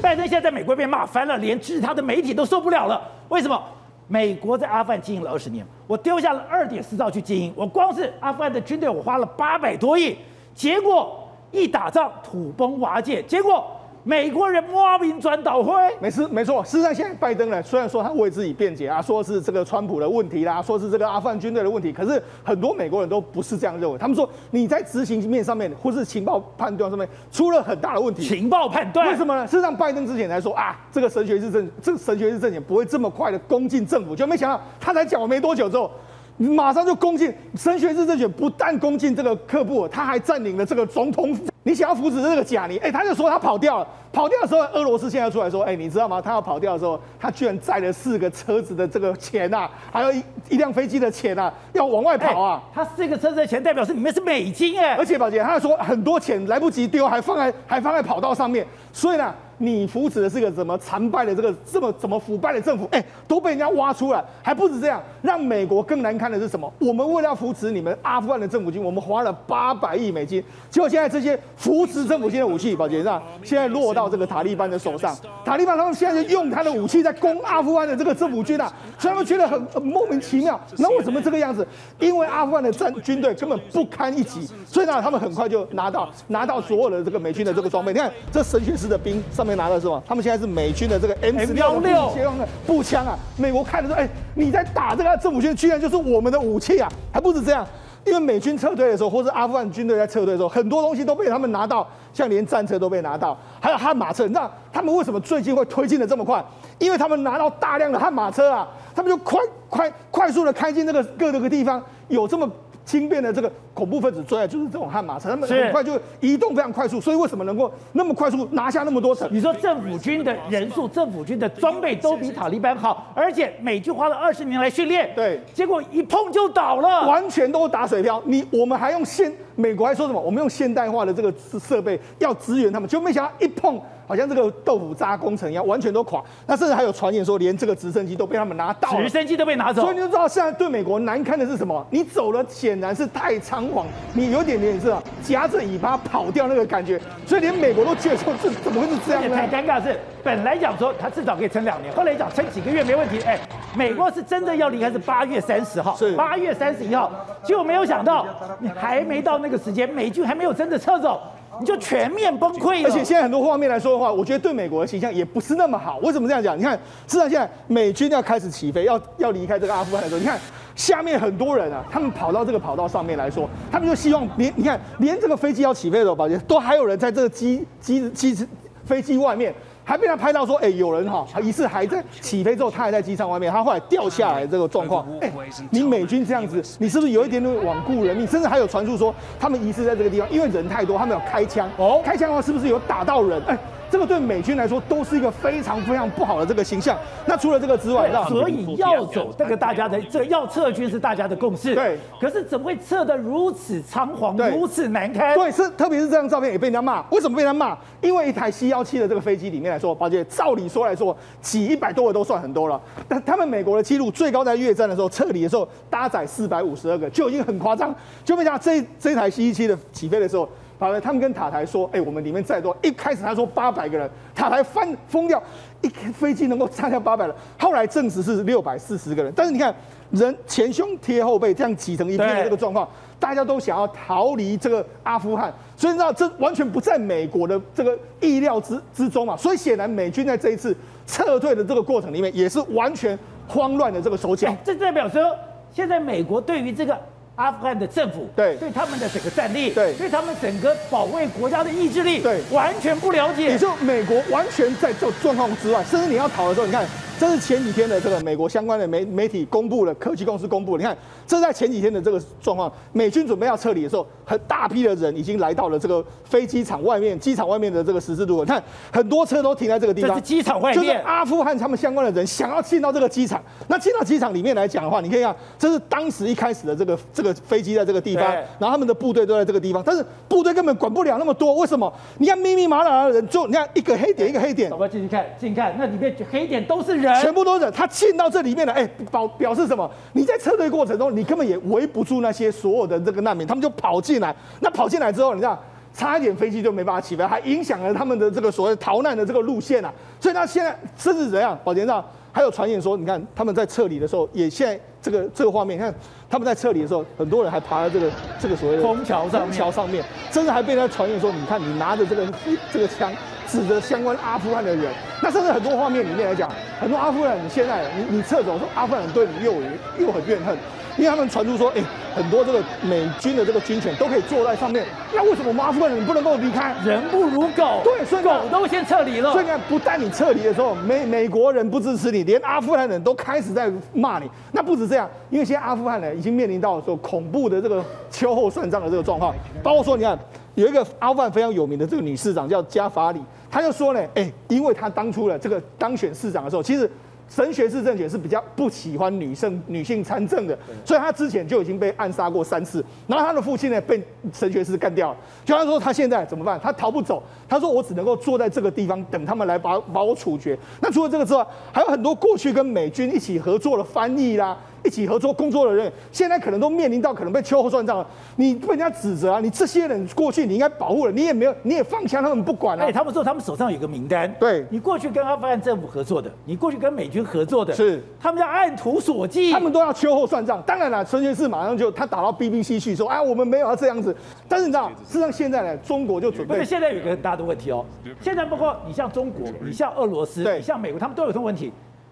拜登现在在美国被骂翻了，连支持他的媒体都受不了了。为什么？美国在阿富汗经营了二十年，我丢下了二点四兆去经营，我光是阿富汗的军队，我花了八百多亿，结果一打仗土崩瓦解，结果。美国人莫名转倒灰，没事，没错。事实上，现在拜登呢，虽然说他为自己辩解啊，说是这个川普的问题啦，说是这个阿富汗军队的问题，可是很多美国人都不是这样认为。他们说你在执行面上面，或是情报判断上面出了很大的问题。情报判断？为什么呢？事实上，拜登之前才说啊，这个神学日政，这个神学日政权不会这么快的攻进政府，就没想到他才讲完没多久之后，马上就攻进神学日政权，不但攻进这个喀布尔，他还占领了这个总统府。你想要扶持这个贾尼，哎，他就说他跑掉了。跑掉的时候，俄罗斯现在出来说，哎，你知道吗？他要跑掉的时候，他居然载了四个车子的这个钱啊，还有一一辆飞机的钱啊，要往外跑啊。他四个车子的钱代表是里面是美金哎，而且宝杰他说很多钱来不及丢，还放在还放在跑道上面，所以呢。你扶持的是个怎么残败的这个这么怎么腐败的政府？哎，都被人家挖出来，还不止这样，让美国更难堪的是什么？我们为了要扶持你们阿富汗的政府军，我们花了八百亿美金，结果现在这些扶持政府军的武器，宝杰上现在落到这个塔利班的手上，塔利班他们现在就用他的武器在攻阿富汗的这个政府军啊，所以他们觉得很，很莫名其妙。那为什么这个样子？因为阿富汗的战军队根本不堪一击，所以呢，他们很快就拿到拿到所有的这个美军的这个装备。你看这神学士的兵上面拿的是什么？他们现在是美军的这个 M 十六的步枪啊！美国看的说，哎，你在打这个政府军，居然就是我们的武器啊！还不止这样，因为美军撤退的时候，或者阿富汗军队在撤退的时候，很多东西都被他们拿到，像连战车都被拿到，还有悍马车。那他们为什么最近会推进的这么快？因为他们拿到大量的悍马车啊，他们就快快快速的开进这个各个地方，有这么。轻便的这个恐怖分子最爱就是这种悍马车，他们很快就移动非常快速，所以为什么能够那么快速拿下那么多城？你说政府军的人数、政府军的装备都比塔利班好，而且美军花了二十年来训练，对，结果一碰就倒了，完全都打水漂。你我们还用现美国还说什么？我们用现代化的这个设备要支援他们，就没想到一碰。好像这个豆腐渣工程一样，完全都垮。那甚至还有传言说，连这个直升机都被他们拿到，直升机都被拿走。所以你就知道，现在对美国难堪的是什么？你走了显然是太仓皇，你有点点是夹着尾巴跑掉那个感觉。所以连美国都觉得说，这怎么会是这样呢？太尴尬是，本来讲说他至少可以撑两年，后来讲撑几个月没问题。哎，美国是真的要离开是八月三十号，是八月三十一号，结果没有想到，你还没到那个时间，美军还没有真的撤走。你就全面崩溃了，而且现在很多画面来说的话，我觉得对美国的形象也不是那么好。为什么这样讲？你看，至少现在美军要开始起飞，要要离开这个阿富汗的时候，你看下面很多人啊，他们跑到这个跑道上面来说，他们就希望连你看连这个飞机要起飞的时候，宝杰都还有人在这个机机机飞机外面。还被他拍到说，哎，有人哈，疑似还在起飞之后，他还在机场外面，他后来掉下来这个状况。哎，你美军这样子，你是不是有一点点罔顾人命？甚至还有传出说，他们疑似在这个地方，因为人太多，他们有开枪。哦，开枪的话，是不是有打到人？哎。这个对美军来说都是一个非常非常不好的这个形象。那除了这个之外，所以要走这个大家的这个要撤军是大家的共识。对。可是怎么会撤得如此仓皇，如此难堪？对，是特别是这张照片也被人家骂。为什么被人家骂？因为一台 C 幺七的这个飞机里面来说，宝姐照理说来说，起一百多个都算很多了。但他们美国的记录最高在越战的时候撤离的时候搭载四百五十二个就已经很夸张，就没想到这这台 C 一七的起飞的时候。好了，他们跟塔台说：“哎，我们里面再多。”一开始他说八百个人，塔台翻疯掉，一飞机能够站下八百人。后来证实是六百四十个人。但是你看，人前胸贴后背这样挤成一片的这个状况，大家都想要逃离这个阿富汗，所以你知道这完全不在美国的这个意料之之中嘛。所以显然美军在这一次撤退的这个过程里面，也是完全慌乱的这个手脚。这代表说，现在美国对于这个。阿富汗的政府对。对他们的整个战力，对。对他们整个保卫国家的意志力，对。完全不了解。也就美国完全在这状况之外，甚至你要逃的时候，你看这是前几天的这个美国相关的媒媒体公布了，科技公司公布。你看，这在前几天的这个状况，美军准备要撤离的时候，很大批的人已经来到了这个飞机场外面，机场外面的这个十字路口。你看，很多车都停在这个地方。这是机场外面。就是阿富汗他们相关的人想要进到这个机场。那进到机场里面来讲的话，你可以看，这是当时一开始的这个这个飞机在这个地方，然后他们的部队都在这个地方，但是部队根本管不了那么多。为什么？你看密密麻麻的人，就你看一个黑点一个黑点。我们进去看，进去看，那里面黑点都是人，全部都是人。他进到这里面了，哎，表表示什么？你在撤退过程中，你根本也围不住那些所有的这个难民，他们就跑进来。那跑进来之后，你知道，差一点飞机就没办法起飞，还影响了他们的这个所谓逃难的这个路线啊。所以他现在甚至怎样？保田上还有传言说，你看他们在撤离的时候，也现在这个这个画面，你看他们在撤离的时候，很多人还爬在这个这个所谓的枫桥上，桥上面，甚至还被他传言说，你看你拿着这个这个枪。指着相关阿富汗的人，那甚至很多画面里面来讲，很多阿富汗人现在你你撤走，说阿富汗人对你又又很怨恨，因为他们传出说，哎、很多这个美军的这个军犬都可以坐在上面，那为什么我们阿富汗人不能够离开？人不如狗，对，所以狗都先撤离了。所以你看，不但你撤离的时候，美美国人不支持你，连阿富汗人都开始在骂你。那不止这样，因为现在阿富汗人已经面临到说恐怖的这个秋后算账的这个状况，包括说你看有一个阿富汗非常有名的这个女市长叫加法里。他就说呢，哎，因为他当初的这个当选市长的时候，其实神学士政权是比较不喜欢女性女性参政的，所以他之前就已经被暗杀过三次。然后他的父亲呢，被神学士干掉了。就他说他现在怎么办？他逃不走。他说我只能够坐在这个地方等他们来把把我处决。那除了这个之外，还有很多过去跟美军一起合作的翻译啦。一起合作工作的人，现在可能都面临到可能被秋后算账了。你被人家指责啊，你这些人过去你应该保护了，你也没有，你也放枪，他们不管了。哎，他们说他们手上有个名单，对，你过去跟阿富汗政府合作的，你过去跟美军合作的，是他们要按图索骥，他们都要秋后算账。当然了，孙先士马上就他打到 BBC 去说，哎，我们没有要这样子。但是你知道，事实上现在呢，中国就准备。不是，现在有一个很大的问题哦。现在包括你像中国，你像俄罗斯，你像美国，他们都有这个问题。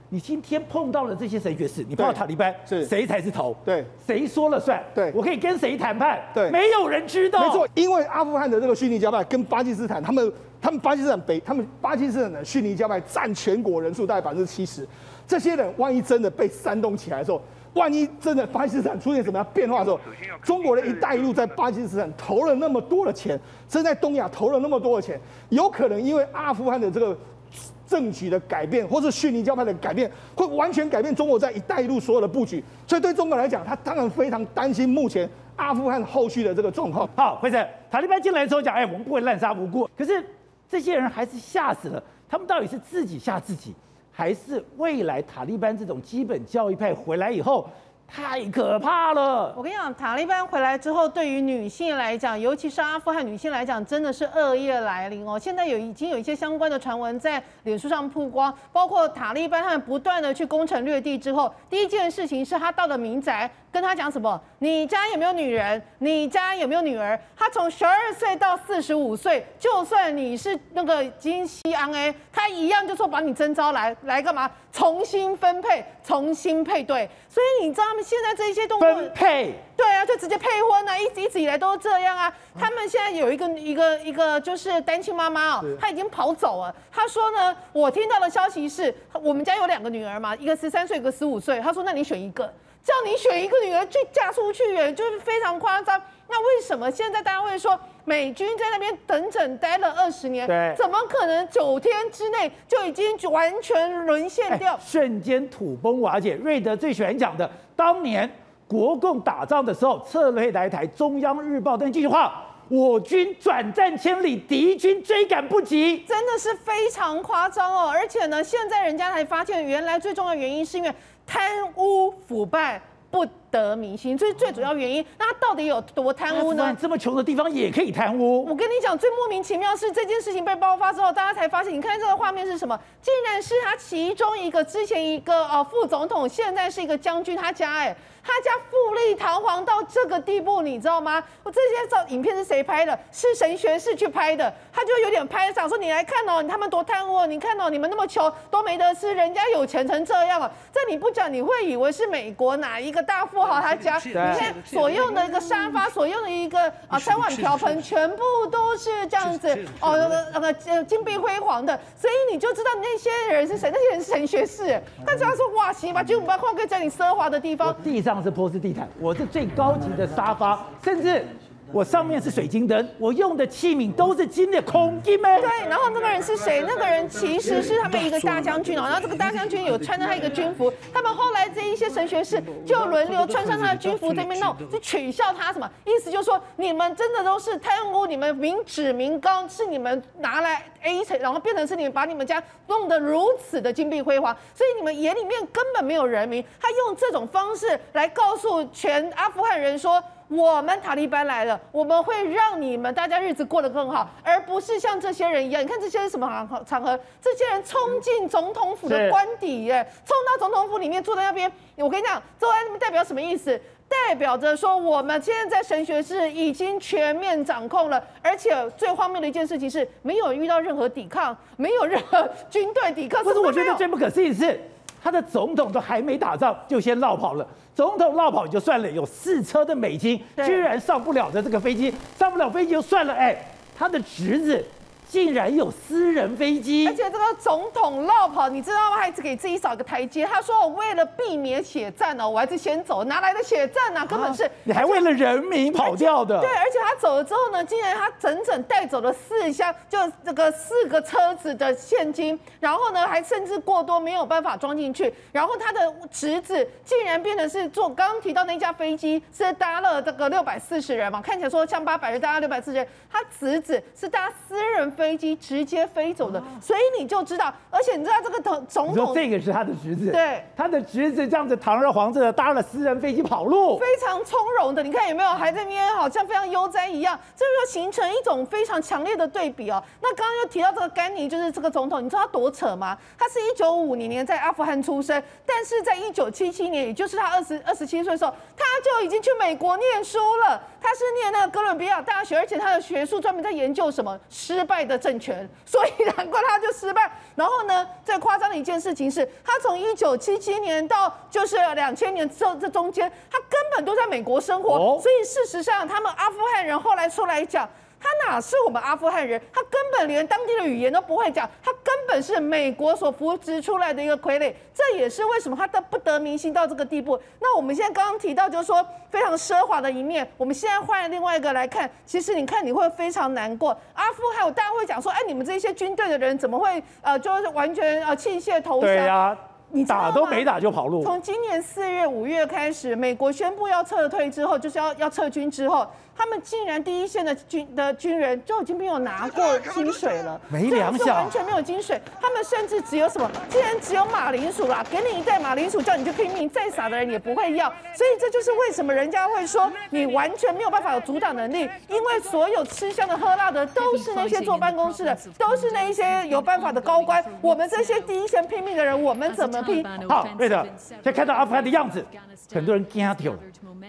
你今天碰到了这些神学士，你碰到塔利班，是谁才是头？对，谁说了算？对，我可以跟谁谈判？对，没有人知道。没错，因为阿富汗的这个逊尼教派跟巴基斯坦，他们他们巴基斯坦北，他们巴基斯坦的逊尼教派占全国人数大概百分之七十。这些人万一真的被煽动起来的时候，万一真的巴基斯坦出现什么样变化的时候，中国的一带一路在巴基斯坦投了那么多的钱，真在东亚投了那么多的钱，有可能因为阿富汗的这个。政局的改变，或是逊尼教派的改变，会完全改变中国在“一带一路”所有的布局。所以对中国来讲，他当然非常担心目前阿富汗后续的这个状况。好，辉生，塔利班进来的时候讲：“哎，我们不会滥杀无辜。”可是这些人还是吓死了。他们到底是自己吓自己，还是未来塔利班这种基本教义派回来以后？太可怕了！我跟你讲，塔利班回来之后，对于女性来讲，尤其是阿富汗女性来讲，真的是恶业来临哦。现在有已经有一些相关的传闻在脸书上曝光，包括塔利班他们不断的去攻城略地之后，第一件事情是他到了民宅。跟他讲什么？你家有没有女人？你家有没有女儿？他从十二岁到四十五岁，就算你是那个金西安 A，他一样就说把你征召来来干嘛？重新分配，重新配对。所以你知道们现在这些动作分配？对啊，就直接配婚啊，一直一直以来都是这样啊。他们现在有一个一个一个就是单亲妈妈哦，她已经跑走了。她说呢，我听到的消息是我们家有两个女儿嘛，一个十三岁，一个十五岁。她说，那你选一个。叫你选一个女儿去嫁出去，哎，就是非常夸张。那为什么现在大家会说美军在那边整整待了二十年？对，怎么可能九天之内就已经完全沦陷掉？瞬间土崩瓦解。瑞德最喜欢讲的，当年国共打仗的时候，撤退来台，中央日报登这句话：我军转战千里，敌军追赶不及，真的是非常夸张哦。而且呢，现在人家才发现，原来最重要的原因是因为。贪污腐败不得民心，这是最主要原因。那他到底有多贪污呢？这么穷的地方也可以贪污？我跟你讲，最莫名其妙是这件事情被爆发之后，大家才发现。你看这个画面是什么？竟然是他其中一个之前一个呃副总统，现在是一个将军，他家哎。他家富丽堂皇到这个地步，你知道吗？我这些照影片是谁拍的？是神学士去拍的。他就有点拍想说：“你来看哦，他们多贪污！你看哦，你们那么穷都没得吃，人家有钱成这样了！这你不讲，你会以为是美国哪一个大富好他家。你看所用的一个沙发，所用的一个啊三碗瓢盆，全部都是这样子哦，那个那个金碧辉煌的，所以你就知道那些人是谁，那些人是神学士。但是他说哇，行吧，就我们要换个在你奢华的地方。地上是波斯地毯，我是最高级的沙发，甚至。我上面是水晶灯，我用的器皿都是金的，空？对，然后那个人是谁？那个人其实是他们一个大将军哦，[LAUGHS] 然后这个大将军有穿着他一个军服，他们后来这一些神学士就轮流穿上他的军服在那边弄，[LAUGHS] 就取笑他什么？意思就是说你们真的都是贪污，你们民脂民膏是你们拿来 A 成，然后变成是你们把你们家弄得如此的金碧辉煌，所以你们眼里面根本没有人民。他用这种方式来告诉全阿富汗人说。我们塔利班来了，我们会让你们大家日子过得更好，而不是像这些人一样。你看这些是什么场合？场合？这些人冲进总统府的官邸，耶，冲到总统府里面坐在那边。我跟你讲，坐在那边代表什么意思？代表着说我们现在在神学士已经全面掌控了，而且最荒谬的一件事情是，没有遇到任何抵抗，没有任何军队抵抗。不是，我觉得最不可思议的是。他的总统都还没打仗，就先落跑了。总统落跑也就算了，有四车的美金，居然上不了的这个飞机，上不了飞机就算了。哎，他的侄子。竟然有私人飞机，而且这个总统落跑，你知道吗？还是给自己扫个台阶。他说：“我为了避免血战呢，我还是先走。哪来的血战呢？根本是你还为了人民跑掉的。”对，而且他走了之后呢，竟然他整整带走了四箱，就这个四个车子的现金，然后呢，还甚至过多没有办法装进去。然后他的侄子竟然变成是坐刚刚提到那架飞机是搭了这个六百四十人嘛，看起来说像八百人搭了六百四十人，他侄子是搭私人。飞机直接飞走的，所以你就知道，而且你知道这个总总统，这个是他的侄子，对，他的侄子这样子堂而皇之的搭了私人飞机跑路，非常从容的，你看有没有？还在那边好像非常悠哉一样，这就形成一种非常强烈的对比哦。那刚刚又提到这个甘尼，就是这个总统，你知道他多扯吗？他是一九五零年在阿富汗出生，但是在一九七七年，也就是他二十二十七岁的时候，他就已经去美国念书了。他是念那个哥伦比亚大学，而且他的学术专门在研究什么失败的政权，所以难怪他就失败。然后呢，最夸张的一件事情是，他从一九七七年到就是两千年这这中间，他根本都在美国生活。所以事实上，他们阿富汗人后来出来讲。他哪是我们阿富汗人？他根本连当地的语言都不会讲，他根本是美国所扶植出来的一个傀儡。这也是为什么他的不得民心到这个地步。那我们现在刚刚提到，就是说非常奢华的一面。我们现在换另外一个来看，其实你看你会非常难过。阿富汗，大家会讲说，哎，你们这些军队的人怎么会呃，就是完全呃弃械投降？对呀、啊，你打都没打就跑路。从今年四月、五月开始，美国宣布要撤退之后，就是要要撤军之后。他们竟然第一线的军的军人就已经没有拿过薪水了，没粮饗，完全没有薪水。他们甚至只有什么，竟然只有马铃薯啦，给你一袋马铃薯，叫你去拼命，再傻的人也不会要。所以这就是为什么人家会说你完全没有办法有阻挡能力，因为所有吃香的喝辣的都是那些坐办公室的，[LAUGHS] 都是那一些有办法的高官。我们这些第一线拼命的人，我们怎么拼？好，对的。现在看到阿富汗的样子，很多人惊掉了。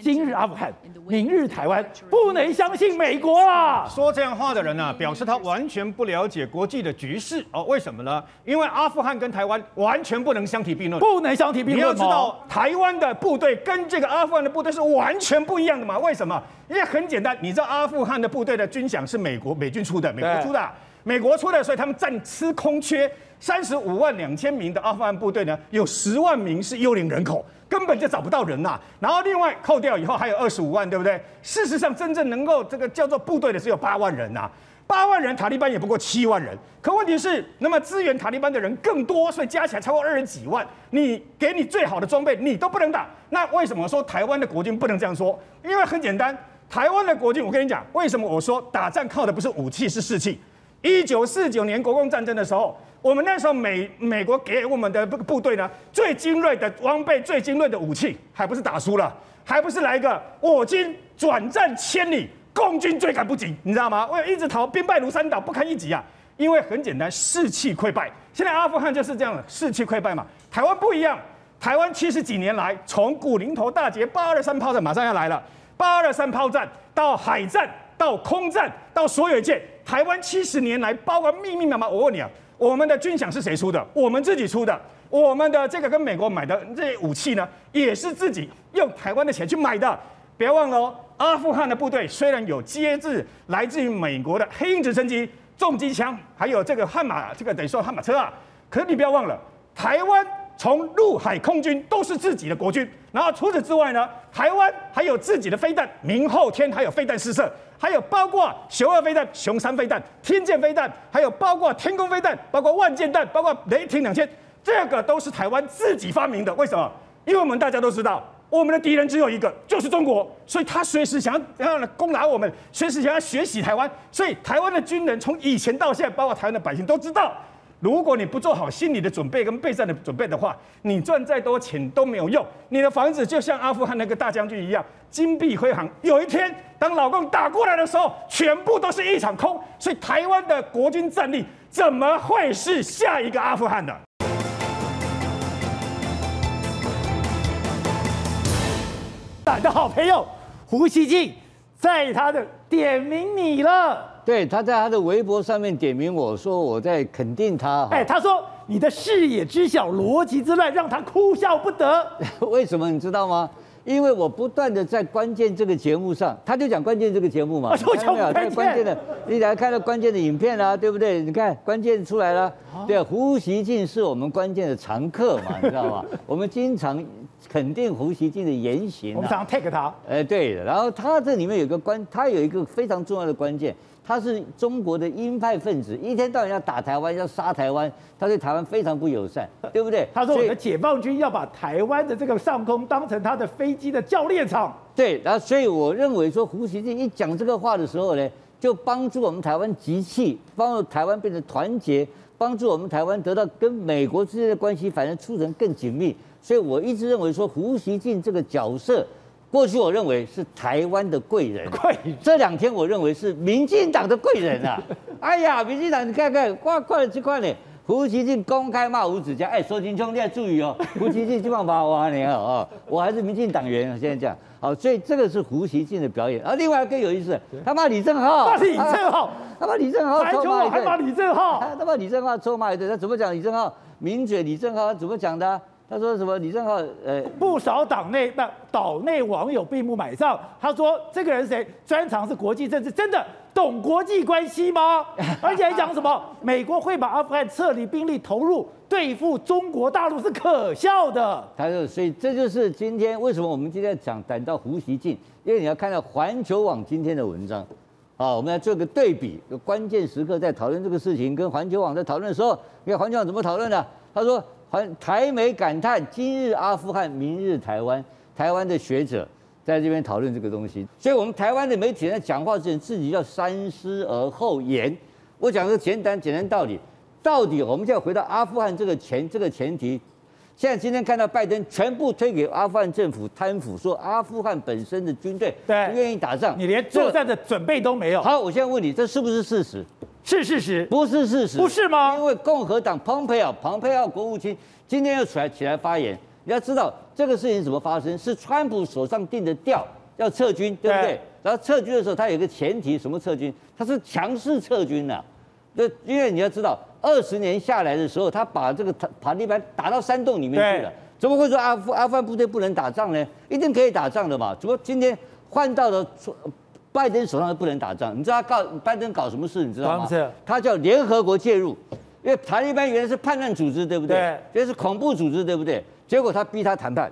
今日阿富汗，明日台湾。不能相信美国啊！说这样话的人呢、啊，表示他完全不了解国际的局势哦。为什么呢？因为阿富汗跟台湾完全不能相提并论，不能相提并论。你要知道，台湾的部队跟这个阿富汗的部队是完全不一样的嘛？为什么？因为很简单，你知道阿富汗的部队的军饷是美国美军出的，美国出的，美国出的，所以他们战吃空缺。三十五万两千名的阿富汗部队呢，有十万名是幽灵人口。根本就找不到人呐、然后另外扣掉以后还有二十五万，对不对？事实上，真正能够这个叫做部队的只有八万人呐、啊，八万人塔利班也不过七万人。可问题是，那么支援塔利班的人更多，所以加起来超过二十几万。你给你最好的装备，你都不能打。那为什么说台湾的国军不能这样说？因为很简单，台湾的国军，我跟你讲，为什么我说打仗靠的不是武器，是士气。一九四九年国共战争的时候。我们那时候美美国给我们的部部队呢，最精锐的装备、最精锐的武器，还不是打输了，还不是来一个我军转战千里，共军追赶不及，你知道吗？我一直逃，兵败如山倒，不堪一击啊！因为很简单，士气溃败。现在阿富汗就是这样的，士气溃败嘛。台湾不一样，台湾七十几年来，从古宁头大捷、八二三炮战马上要来了，八二三炮战到海战到空战到所有一切，台湾七十年来包括密密麻麻，我问你啊。我们的军饷是谁出的？我们自己出的。我们的这个跟美国买的这些武器呢，也是自己用台湾的钱去买的。别忘了哦，阿富汗的部队虽然有接制来自于美国的黑鹰直升机、重机枪，还有这个悍马，这个等于说悍马车啊，可是你不要忘了，台湾从陆海空军都是自己的国军。然后除此之外呢，台湾还有自己的飞弹，明后天还有飞弹试射，还有包括熊二飞弹、熊三飞弹、天剑飞弹，还有包括天空飞弹，包括万剑弹，包括雷霆两千，这个都是台湾自己发明的。为什么？因为我们大家都知道。我们的敌人只有一个，就是中国，所以他随时想要来攻打我们，随时想要学习台湾。所以台湾的军人从以前到现在，包括台湾的百姓都知道，如果你不做好心理的准备跟备战的准备的话，你赚再多钱都没有用。你的房子就像阿富汗那个大将军一样，金碧辉煌。有一天，当老共打过来的时候，全部都是一场空。所以台湾的国军战力怎么会是下一个阿富汗的？你的好朋友胡锡进在他的点名你了，对，他在他的微博上面点名我说我在肯定他，哎，他说你的视野之小，逻辑之乱，让他哭笑不得。[LAUGHS] 为什么你知道吗？因为我不断的在关键这个节目上，他就讲关键这个节目嘛，我讲没有？关键的，你来看到关键的影片啊，对不对？你看关键出来了，对，胡锡进是我们关键的常客嘛，[LAUGHS] 你知道吗？我们经常。肯定胡锡进的言行，我们常常 take 他。哎，对，然后他这里面有个关，他有一个非常重要的关键，他是中国的鹰派分子，一天到晚要打台湾，要杀台湾，他对台湾非常不友善，对不对？[LAUGHS] 他说我们的解放军要把台湾的这个上空当成他的飞机的教练场。对，然后所以我认为说胡锡进一讲这个话的时候呢，就帮助我们台湾集气，帮助台湾变得团结，帮助我们台湾得到跟美国之间的关系，反正促成更紧密。所以我一直认为说胡锡进这个角色，过去我认为是台湾的贵人，贵人。这两天我认为是民进党的贵人啊！[LAUGHS] 哎呀，民进党你看看，挂挂了这块呢，胡锡进公开骂吴子嘉，哎，说清楚你要注意哦，胡锡进基本上把我你哦，我还是民进党员，现在讲好，所以这个是胡锡进的表演。啊，另外更有意思，他骂李正浩，骂李正浩，他骂李正皓，还骂还骂李正浩，他骂李正浩臭骂一顿，他怎么讲李正浩？名嘴李正浩怎么讲的？他说什么？李正浩，呃，不少党内那岛内网友闭目买账。他说这个人谁？专长是国际政治，真的懂国际关系吗？[LAUGHS] 而且还讲什么？美国会把阿富汗撤离兵力投入对付中国大陆是可笑的。他说，所以这就是今天为什么我们今天讲谈到胡锡进，因为你要看到环球网今天的文章，好，我们来做个对比。关键时刻在讨论这个事情，跟环球网在讨论的时候，你看环球网怎么讨论的？他说。台媒感叹，今日阿富汗，明日台湾。台湾的学者在这边讨论这个东西，所以我们台湾的媒体人在讲话之前，自己要三思而后言。我讲个简单简单道理，到底我们就要回到阿富汗这个前这个前提。现在今天看到拜登全部推给阿富汗政府贪腐，说阿富汗本身的军队不愿意打仗，你连作战的准备都没有。好，我现在问你，这是不是事实？是事实，不是事实，不是吗？因为共和党蓬佩奥，蓬佩奥国务卿今天又出来起来发言。你要知道这个事情怎么发生，是川普手上定的调，要撤军，对不对？对，然后撤军的时候，他有一个前提，什么撤军？他是强势撤军呐。那因为你要知道，二十年下来的时候，他把这个塔塔利班打到山洞里面去了，怎么会说阿富阿富汗部队不能打仗呢？一定可以打仗的嘛。怎么今天换到了？拜登手上都不能打仗，你知道他告拜登搞什么事？你知道吗？他叫联合国介入，因为塔利班原来是叛乱组织，对不对？对，这是恐怖组织，对不对？结果他逼他谈判，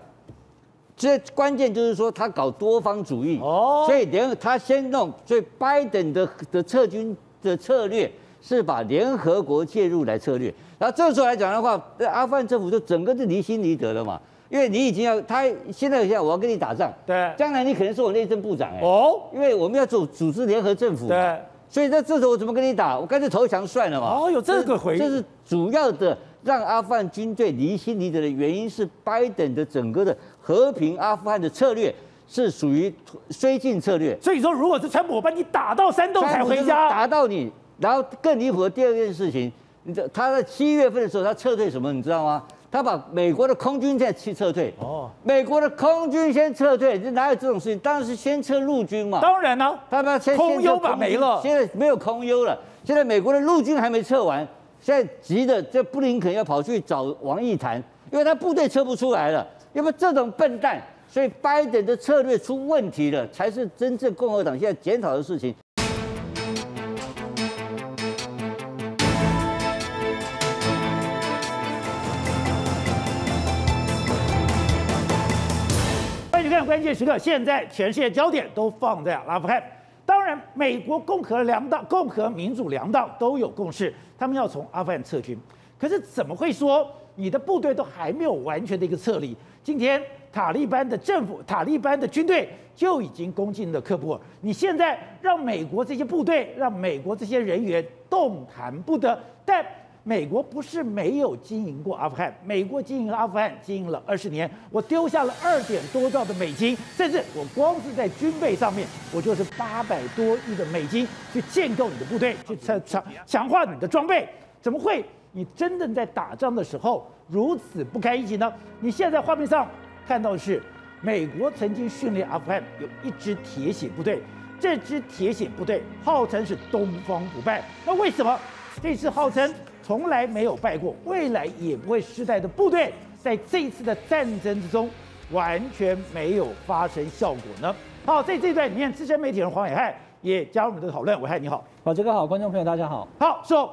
这关键就是说他搞多方主义，哦，所以联他先弄，所以拜登的的撤军的策略是把联合国介入来策略，然后这时候来讲的话，阿富汗政府就整个就离心离德了嘛。因为你已经要他现在现在我要跟你打仗，对，将来你可能是我内政部长哎，哦，因为我们要组组织联合政府，对，所以在这时候我怎么跟你打？我干脆投降算了嘛。哦，有这个回应，这是主要的让阿富汗军队离心离德的原因是拜登的整个的和平阿富汗的策略是属于绥靖策略。所以说，如果是川普，我把你打到山洞才回家，打到你，然后更离谱的第二件事情，你知道他在七月份的时候他撤退什么？你知道吗？他把美国的空军在去撤退哦，美国的空军先撤退，这哪有这种事情？当然是先撤陆军嘛。当然呢，他把先空优把没了，现在没有空优了。现在美国的陆军还没撤完，现在急的这布林肯要跑去找王毅谈，因为他部队撤不出来了，要不这种笨蛋，所以拜登的策略出问题了，才是真正共和党现在检讨的事情。看关键时刻，现在全世界焦点都放在阿富汗。当然，美国共和两党、共和民主两党都有共识，他们要从阿富汗撤军。可是怎么会说你的部队都还没有完全的一个撤离？今天塔利班的政府、塔利班的军队就已经攻进了喀布尔。你现在让美国这些部队、让美国这些人员动弹不得，但。美国不是没有经营过阿富汗，美国经营阿富汗经营了二十年，我丢下了二点多兆的美金，甚至我光是在军备上面，我就是八百多亿的美金去建构你的部队，去强强强化你的装备，怎么会你真正在打仗的时候如此不堪一击呢？你现在画面上看到的是美国曾经训练阿富汗有一支铁血部队，这支铁血部队号称是东方不败，那为什么这次号称？从来没有败过，未来也不会失败的部队，在这一次的战争之中完全没有发生效果呢。好，在这一段里面，资深媒体人黄伟汉也加入我们这个讨论。伟汉你好，好，这个好，观众朋友大家好。好，说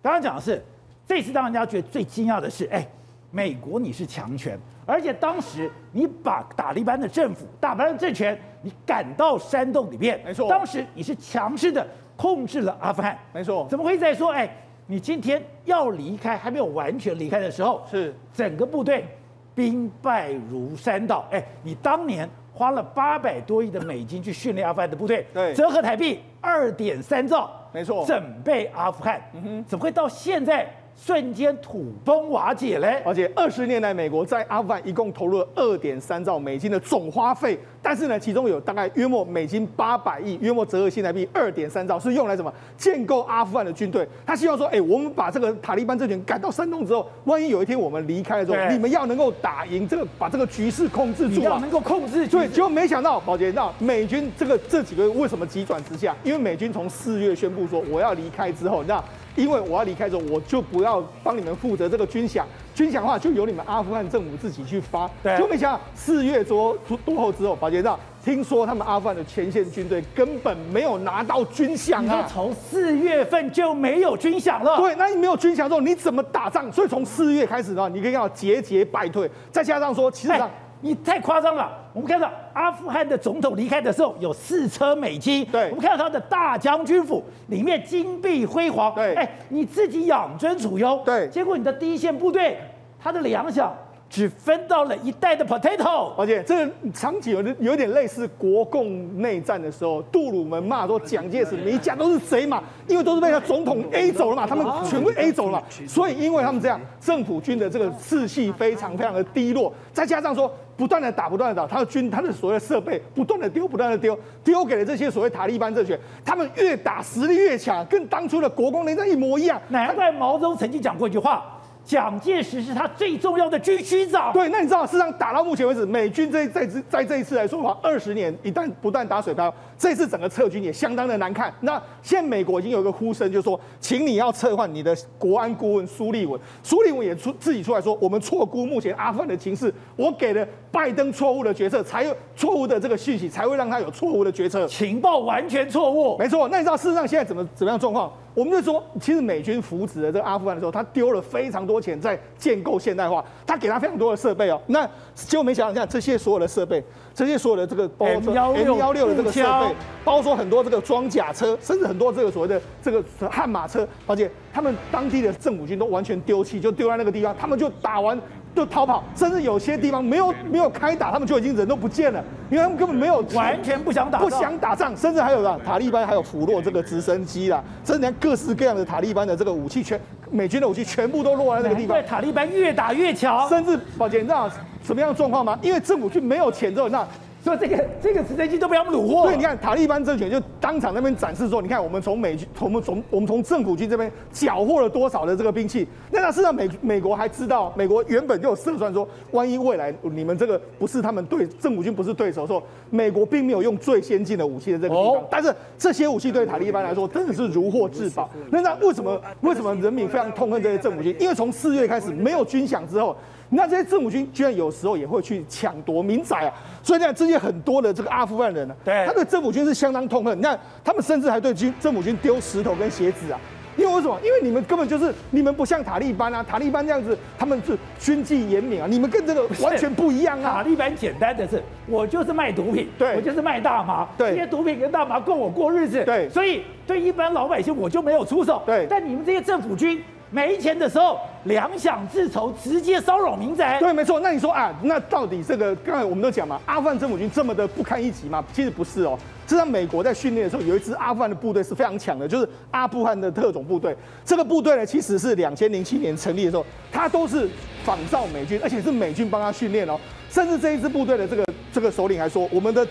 刚刚讲的是这次让人家觉得最惊讶的是，哎，美国你是强权，而且当时你把塔利班的政府、塔利班的政权，你赶到山洞里面，没错，当时你是强势的控制了阿富汗，没错，怎么会在说哎？你今天要离开，还没有完全离开的时候，是整个部队兵败如山倒。哎，你当年花了八百多亿的美金去训练阿富汗的部队，对，折合台币二点三兆，没错，整备阿富汗，嗯哼，怎么会到现在？瞬间土崩瓦解嘞！而且二十年来，美国在阿富汗一共投入了二点三兆美金的总花费，但是呢，其中有大概约莫美金八百亿，约莫折合新台币二点三兆，是用来什么？建构阿富汗的军队。他希望说，哎、欸，我们把这个塔利班政权赶到山洞之后，万一有一天我们离开了之后，你们要能够打赢这个，把这个局势控制住啊，要能够控制。对，结果没想到，宝杰，那美军这个这几个月为什么急转直下？因为美军从四月宣布说我要离开之后，那。因为我要离开之后，我就不要帮你们负责这个军饷，军饷的话就由你们阿富汗政府自己去发。对，就没想到四月多多后之后，宝杰，听说他们阿富汗的前线军队根本没有拿到军饷啊！从四月份就没有军饷了。对，那你没有军饷之后，你怎么打仗？所以从四月开始的话，你可以看到节节败退，再加上说，其实上。你太夸张了！我们看到阿富汗的总统离开的时候有四车美金，对，我们看到他的大将军府里面金碧辉煌，对，哎，你自己养尊处优，对，结果你的第一线部队他的粮饷只分到了一袋的 potato，而且这个场景有点有点类似国共内战的时候，杜鲁门骂说蒋介石你讲都是贼嘛？因为都是被他总统 A 走了嘛，他们全部 A 走了嘛，所以因为他们这样，政府军的这个士气非常非常的低落，再加上说。不断的打，不断的打，他的军，他的所谓的设备不断的丢，不断的丢，丢给了这些所谓塔利班政权，他们越打实力越强，跟当初的国共内战一模一样。难怪毛泽东曾经讲过一句话。蒋介石是他最重要的军区长。对，那你知道，事实上打到目前为止，美军这在这在这一次来说的话，二十年一旦不断打水漂，这次整个撤军也相当的难看。那现在美国已经有一个呼声，就是说，请你要撤换你的国安顾问苏利文。苏利文也出自己出来说，我们错估目前阿富汗的情势，我给了拜登错误的决策，才有错误的这个讯息，才会让他有错误的决策。情报完全错误。没错。那你知道事实上现在怎么怎么样状况？我们就说，其实美军扶植的这个阿富汗的时候，他丢了非常多钱在建构现代化，他给他非常多的设备哦。那结果没想到，你看这些所有的设备，这些所有的这个包括 M 幺六的这个设备，包括说很多这个装甲车，甚至很多这个所谓的这个悍马车，而且他们当地的政府军都完全丢弃，就丢在那个地方，他们就打完。就逃跑，甚至有些地方没有没有开打，他们就已经人都不见了，因为他们根本没有完全不想打，不想打仗，甚至还有啦，塔利班还有俘虏这个直升机啦，甚至连各式各样的塔利班的这个武器全美军的武器全部都落在那个地方。对，塔利班越打越强，甚至宝姐，你知道什么样的状况吗？因为政府军没有钱之后，那说这个这个直升机都被他们掳获。对，你看塔利班政权就当场那边展示说，你看我们从美军，从我们从我们从政府军这边缴获了多少的这个兵器。那那事实上美美国还知道，美国原本就有测算说，万一未来你们这个不是他们对政府军不是对手的时候，美国并没有用最先进的武器的这个地方。但是这些武器对塔利班来说真的是如获至宝。那那为什么为什么人民非常痛恨这些政府军？因为从四月开始没有军饷之后。那这些政府军居然有时候也会去抢夺民宅啊，所以呢，这些很多的这个阿富汗人呢、啊，对，他对政府军是相当痛恨。你看，他们甚至还对军政府军丢石头跟鞋子啊，因为为什么？因为你们根本就是你们不像塔利班啊，塔利班这样子，他们是军纪严明啊，你们跟这个完全不一样啊。塔利班简单的是，我就是卖毒品，对，我就是卖大麻，对，这些毒品跟大麻供我过日子，对，所以对一般老百姓我就没有出手，对，但你们这些政府军。没钱的时候，粮饷自筹，直接骚扰民宅。对，没错。那你说啊，那到底这个刚才我们都讲嘛，阿富汗政府军这么的不堪一击吗？其实不是哦。实际上，美国在训练的时候，有一支阿富汗的部队是非常强的，就是阿富汗的特种部队。这个部队呢，其实是两千零七年成立的时候，它都是仿照美军，而且是美军帮他训练哦。甚至这一支部队的这个这个首领还说，我们的。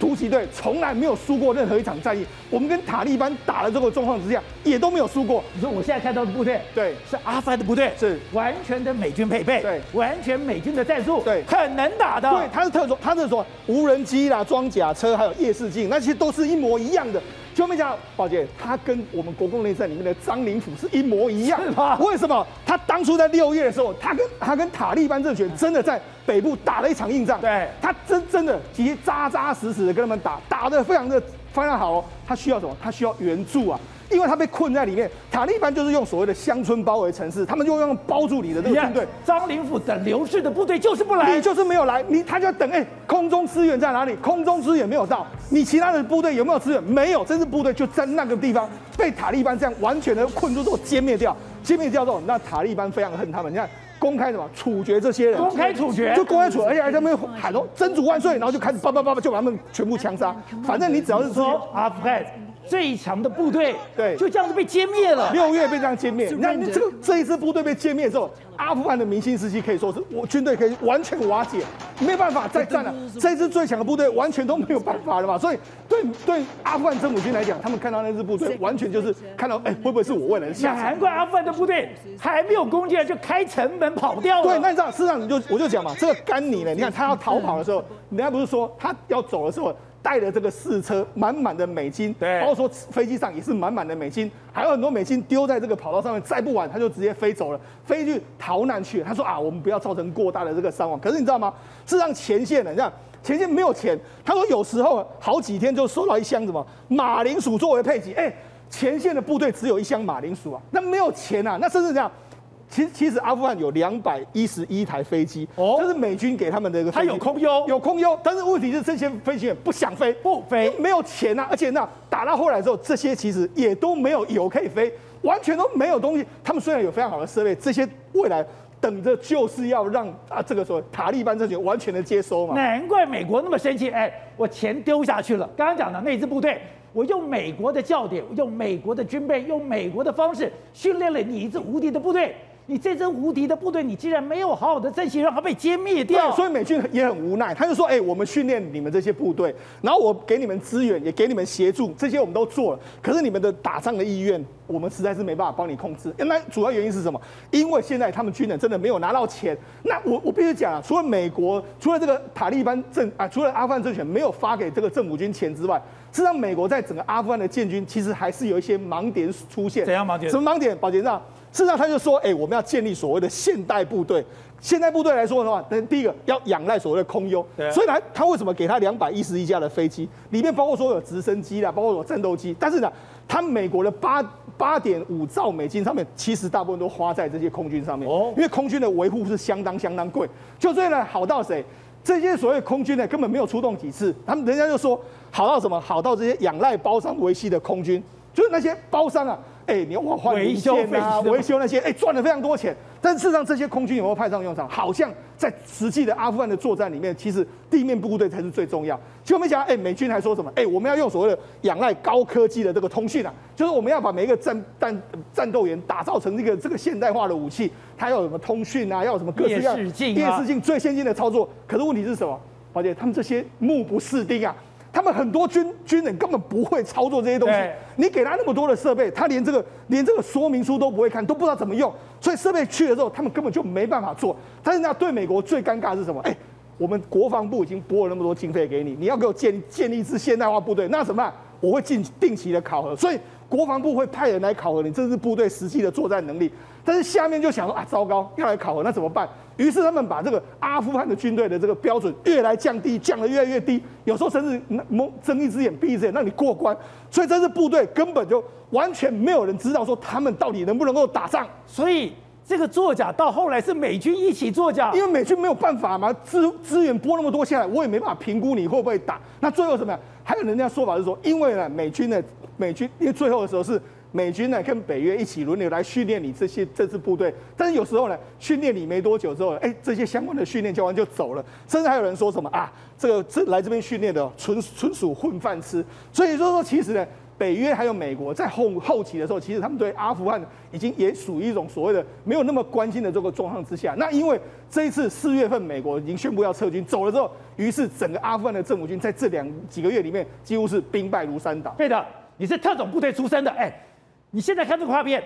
突击队从来没有输过任何一场战役，我们跟塔利班打的这个状况之下，也都没有输过。你说我现在看到的部队，对，是阿富汗的部队，是完全的美军配备，对，完全美军的战术，对，很能打的。对，他是特种，他是说无人机啦、装甲车，还有夜视镜，那些都是一模一样的。就没讲，宝杰，他跟我们国共内战里面的张灵甫是一模一样，是吗？为什么？他当初在六月的时候，他跟他跟塔利班政权真的在北部打了一场硬仗，对，他真真的其实扎扎实实的跟他们打，打得非常的非常好哦。他需要什么？他需要援助啊。因为他被困在里面，塔利班就是用所谓的乡村包围城市，他们就用包住你的这个军队。张灵甫等流逝的部队就是不来，你就是没有来，你他就要等。哎，空中支援在哪里？空中支援没有到，你其他的部队有没有支援？没有，这支部队就在那个地方被塔利班这样完全的困住之后歼灭掉。歼灭掉之后，那塔利班非常恨他们，你看公开什么处决这些人，公开处决，就公开处决，而且还在那边喊说真主万岁，然后就开始叭叭叭叭就把他们全部枪杀。反正你只要是说阿富汗。最强的部队，对，就这样子被歼灭了。六月被这样歼灭，那你这个这一支部队被歼灭之后，阿富汗的民心士气可以说是我军队可以完全瓦解，没办法再战了。这支最强的部队完全都没有办法了嘛。所以对对阿富汗政府军来讲，他们看到那支部队，完全就是看到哎、欸，会不会是我未来的下场？难怪阿富汗的部队还没有攻进来就开城门跑掉了。对，那你知道，事实上你就我就讲嘛，这个甘尼呢，你看他要逃跑的时候，人家不是说他要走的时候。带了这个四车满满的美金，对，包括说飞机上也是满满的美金，还有很多美金丢在这个跑道上面，载不完他就直接飞走了，飞去逃难去了。他说啊，我们不要造成过大的这个伤亡。可是你知道吗？是让前线呢，你看前线没有钱。他说有时候好几天就收到一箱什么马铃薯作为配给，哎，前线的部队只有一箱马铃薯啊，那没有钱啊，那甚至这样。其实，其实阿富汗有两百一十一台飞机，哦，这是美军给他们的一个飞机。它有空优，有空优，但是问题是这些飞行员不想飞，不飞，没有钱啊。而且那打到后来之后，这些其实也都没有油可以飞，完全都没有东西。他们虽然有非常好的设备，这些未来等着就是要让啊这个说塔利班政权完全的接收嘛。难怪美国那么生气，哎，我钱丢下去了。刚刚讲的那支部队，我用美国的教典，用美国的军备，用美国的方式训练了你一支无敌的部队。你这支无敌的部队，你竟然没有好好的珍惜，让它被歼灭掉。所以美军也很无奈，他就说：“哎、欸，我们训练你们这些部队，然后我给你们资源，也给你们协助，这些我们都做了。可是你们的打仗的意愿，我们实在是没办法帮你控制。那主要原因是什么？因为现在他们军人真的没有拿到钱。那我我必须讲啊，除了美国，除了这个塔利班政啊，除了阿富汗政权没有发给这个政府军钱之外，实际上美国在整个阿富汗的建军，其实还是有一些盲点出现。怎样盲点？什么盲点？保杰长。事实上，他就说：“哎、欸，我们要建立所谓的现代部队。现代部队来说的话，那第一个要仰赖所谓的空优。对所以他他为什么给他两百一十一架的飞机？里面包括说有直升机啦，包括有战斗机。但是呢，他美国的八八点五兆美金上面，其实大部分都花在这些空军上面。哦，因为空军的维护是相当相当贵。就这呢，好到谁？这些所谓空军呢，根本没有出动几次。他们人家就说好到什么？好到这些仰赖包商维系的空军，就是那些包商啊。”哎、欸，你要换零件啊，维修那些，哎、欸，赚了非常多钱。但事实上，这些空军有没有派上用场？好像在实际的阿富汗的作战里面，其实地面部队才是最重要。结果没想到，哎、欸，美军还说什么？哎、欸，我们要用所谓的仰赖高科技的这个通讯啊，就是我们要把每一个战战战斗员打造成这个这个现代化的武器，它要有什么通讯啊，要有什么各式各样电视镜、啊、夜视镜最先进的操作。可是问题是什么？而且他们这些目不识丁啊，他们很多军军人根本不会操作这些东西。你给他那么多的设备，他连这个连这个说明书都不会看，都不知道怎么用。所以设备去了之后，他们根本就没办法做。但是那对美国最尴尬的是什么？哎，我们国防部已经拨了那么多经费给你，你要给我建建立一支现代化部队，那怎么办？我会进定期的考核，所以国防部会派人来考核你这支部队实际的作战能力。但是下面就想说啊，糟糕，要来考核，那怎么办？于是他们把这个阿富汗的军队的这个标准越来降低，降得越来越低，有时候甚至蒙睁一只眼闭一只眼让你过关。所以这支部队根本就完全没有人知道说他们到底能不能够打仗。所以这个作假到后来是美军一起作假，因为美军没有办法嘛，资资源拨那么多下来，我也没办法评估你会不会打。那最后什么样？还有人家说法是说，因为呢美军呢美军因为最后的时候是。美军呢跟北约一起轮流来训练你这些这支部队，但是有时候呢训练你没多久之后，哎，这些相关的训练教官就走了，甚至还有人说什么啊，这个这来这边训练的纯纯属混饭吃。所以说说其实呢，北约还有美国在后后期的时候，其实他们对阿富汗已经也属于一种所谓的没有那么关心的这个状况之下。那因为这一次四月份美国已经宣布要撤军走了之后，于是整个阿富汗的政府军在这两几个月里面几乎是兵败如山倒。对的，你是特种部队出身的，哎。你现在看这个画面，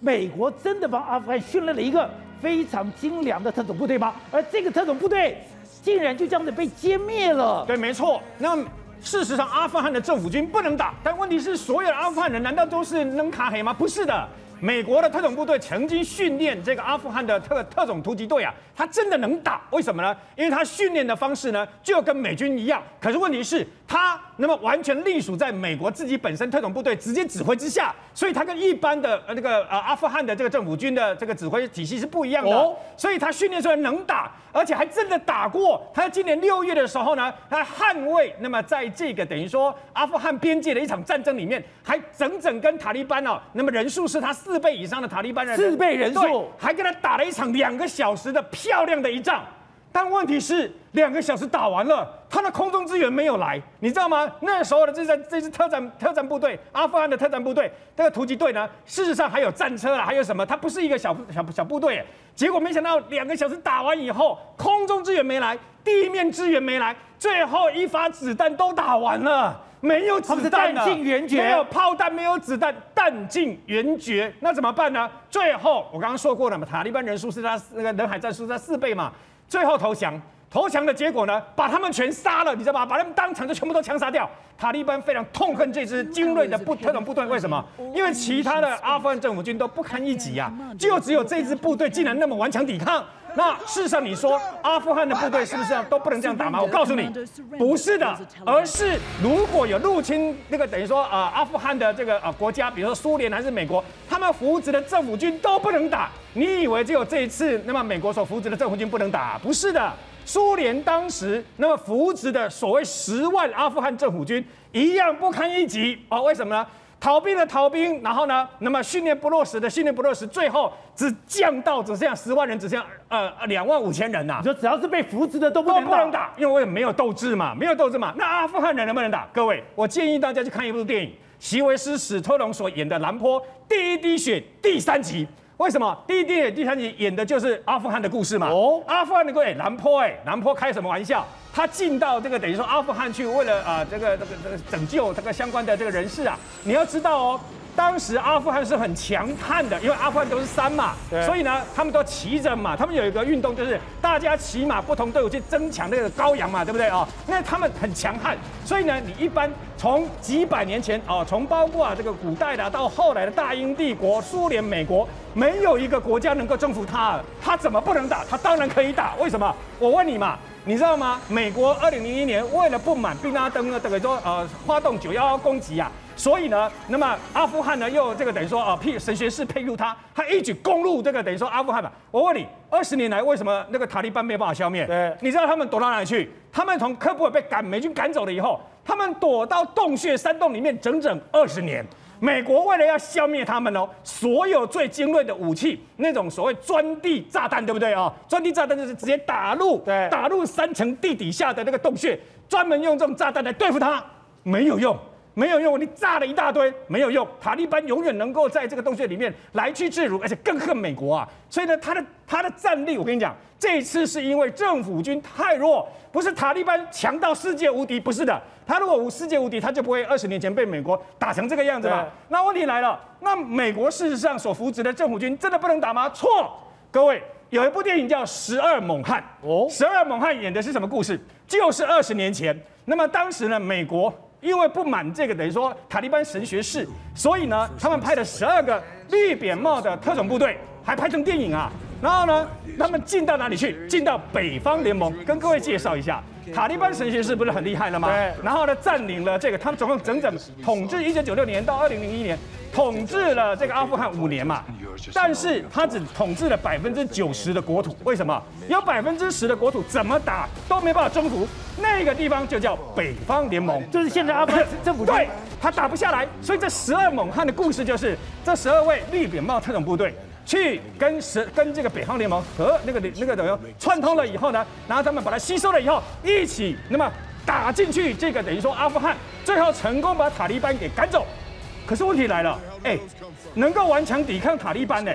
美国真的帮阿富汗训练了一个非常精良的特种部队吗？而这个特种部队竟然就这样子被歼灭了。对，没错。那事实上，阿富汗的政府军不能打，但问题是，所有的阿富汗人难道都是能卡黑吗？不是的。美国的特种部队曾经训练这个阿富汗的特特种突击队啊，他真的能打？为什么呢？因为他训练的方式呢，就跟美军一样。可是问题是，他那么完全隶属在美国自己本身特种部队直接指挥之下，所以他跟一般的呃那个呃阿富汗的这个政府军的这个指挥体系是不一样的。哦，所以他训练出来能打，而且还真的打过。他在今年六月的时候呢，他捍卫那么在这个等于说阿富汗边界的一场战争里面，还整整跟塔利班哦，那么人数是他。四倍以上的塔利班人，四倍人数，还跟他打了一场两个小时的漂亮的一仗。但问题是，两个小时打完了，他的空中支援没有来，你知道吗？那时候的这支这支特战特战部队，阿富汗的特战部队，这个突击队呢，事实上还有战车啊，还有什么？他不是一个小小小部队。结果没想到，两个小时打完以后，空中支援没来，地面支援没来，最后一发子弹都打完了。没有子弹了，弹尽援绝，没有炮弹，没有子弹，弹尽援绝，那怎么办呢？最后我刚刚说过了嘛，塔利班人数是他那个人海战术是他四倍嘛，最后投降，投降的结果呢，把他们全杀了，你知道吧？把他们当场就全部都枪杀掉。塔利班非常痛恨这支精锐的部特种部队，为什么？因为其他的阿富汗政府军都不堪一击呀，就只有这支部队竟然那么顽强抵抗。那事实上，你说阿富汗的部队是不是都不能这样打吗？我告诉你，不是的，而是如果有入侵那个等于说啊阿富汗的这个啊国家，比如说苏联还是美国，他们扶植的政府军都不能打。你以为只有这一次那么美国所扶植的政府军不能打？不是的，苏联当时那么扶植的所谓十万阿富汗政府军一样不堪一击哦。为什么呢？逃兵的逃兵，然后呢？那么训练不落实的训练不落实，最后只降到只剩下十万人，只剩下呃两万五千人呐、啊。你说只要是被扶植的都不能打，都不能打，因为没有斗志嘛，没有斗志嘛。那阿富汗人能不能打？各位，我建议大家去看一部电影，席维斯·史特龙所演的《兰坡第一滴血》第三集。为什么第一电影第三集演的就是阿富汗的故事嘛？哦，阿富汗的各位，南坡哎，南坡开什么玩笑？他进到这个等于说阿富汗去，为了啊、呃、这个这个这个拯救这个相关的这个人士啊，你要知道哦。当时阿富汗是很强悍的，因为阿富汗都是山嘛，所以呢，他们都骑着马。他们有一个运动，就是大家骑马，不同队伍去争抢那个羔羊嘛，对不对啊？那他们很强悍，所以呢，你一般从几百年前哦，从包括啊这个古代的到后来的大英帝国、苏联、美国，没有一个国家能够征服他，他怎么不能打？他当然可以打。为什么？我问你嘛，你知道吗？美国二零零一年为了不满宾拉登呢，等于说呃发动九幺幺攻击啊。所以呢，那么阿富汗呢又这个等于说啊，配神学士佩入他，他一举攻入这个等于说阿富汗嘛。我问你，二十年来为什么那个塔利班没有办法消灭？对，你知道他们躲到哪里去？他们从科布尔被赶美军赶走了以后，他们躲到洞穴山洞里面整整二十年。美国为了要消灭他们哦，所有最精锐的武器，那种所谓钻地炸弹，对不对啊？钻地炸弹就是直接打入，对，打入三层地底下的那个洞穴，专门用这种炸弹来对付他，没有用。没有用，你炸了一大堆没有用。塔利班永远能够在这个洞穴里面来去自如，而且更恨美国啊。所以呢，他的他的战力，我跟你讲，这一次是因为政府军太弱，不是塔利班强到世界无敌，不是的。他如果无世界无敌，他就不会二十年前被美国打成这个样子了。那问题来了，那美国事实上所扶植的政府军真的不能打吗？错，各位，有一部电影叫《十二猛汉》哦，《十二猛汉》演的是什么故事？就是二十年前，那么当时呢，美国。因为不满这个等于说塔利班神学士，所以呢，他们派了十二个绿扁帽的特种部队，还拍成电影啊。然后呢，他们进到哪里去？进到北方联盟，跟各位介绍一下，塔利班神学士不是很厉害了吗？对。然后呢，占领了这个，他们总共整整统治一九九六年到二零零一年，统治了这个阿富汗五年嘛。但是他只统治了百分之九十的国土，为什么？有百分之十的国土怎么打都没办法征服，那个地方就叫北方联盟，就是现在阿富汗政府对他打不下来，所以这十二猛汉的故事就是这十二位绿扁帽特种部队去跟十跟这个北方联盟和那个那个等于串通了以后呢，然后他们把它吸收了以后，一起那么打进去这个等于说阿富汗，最后成功把塔利班给赶走。可是问题来了，哎，能够顽强抵抗塔利班呢？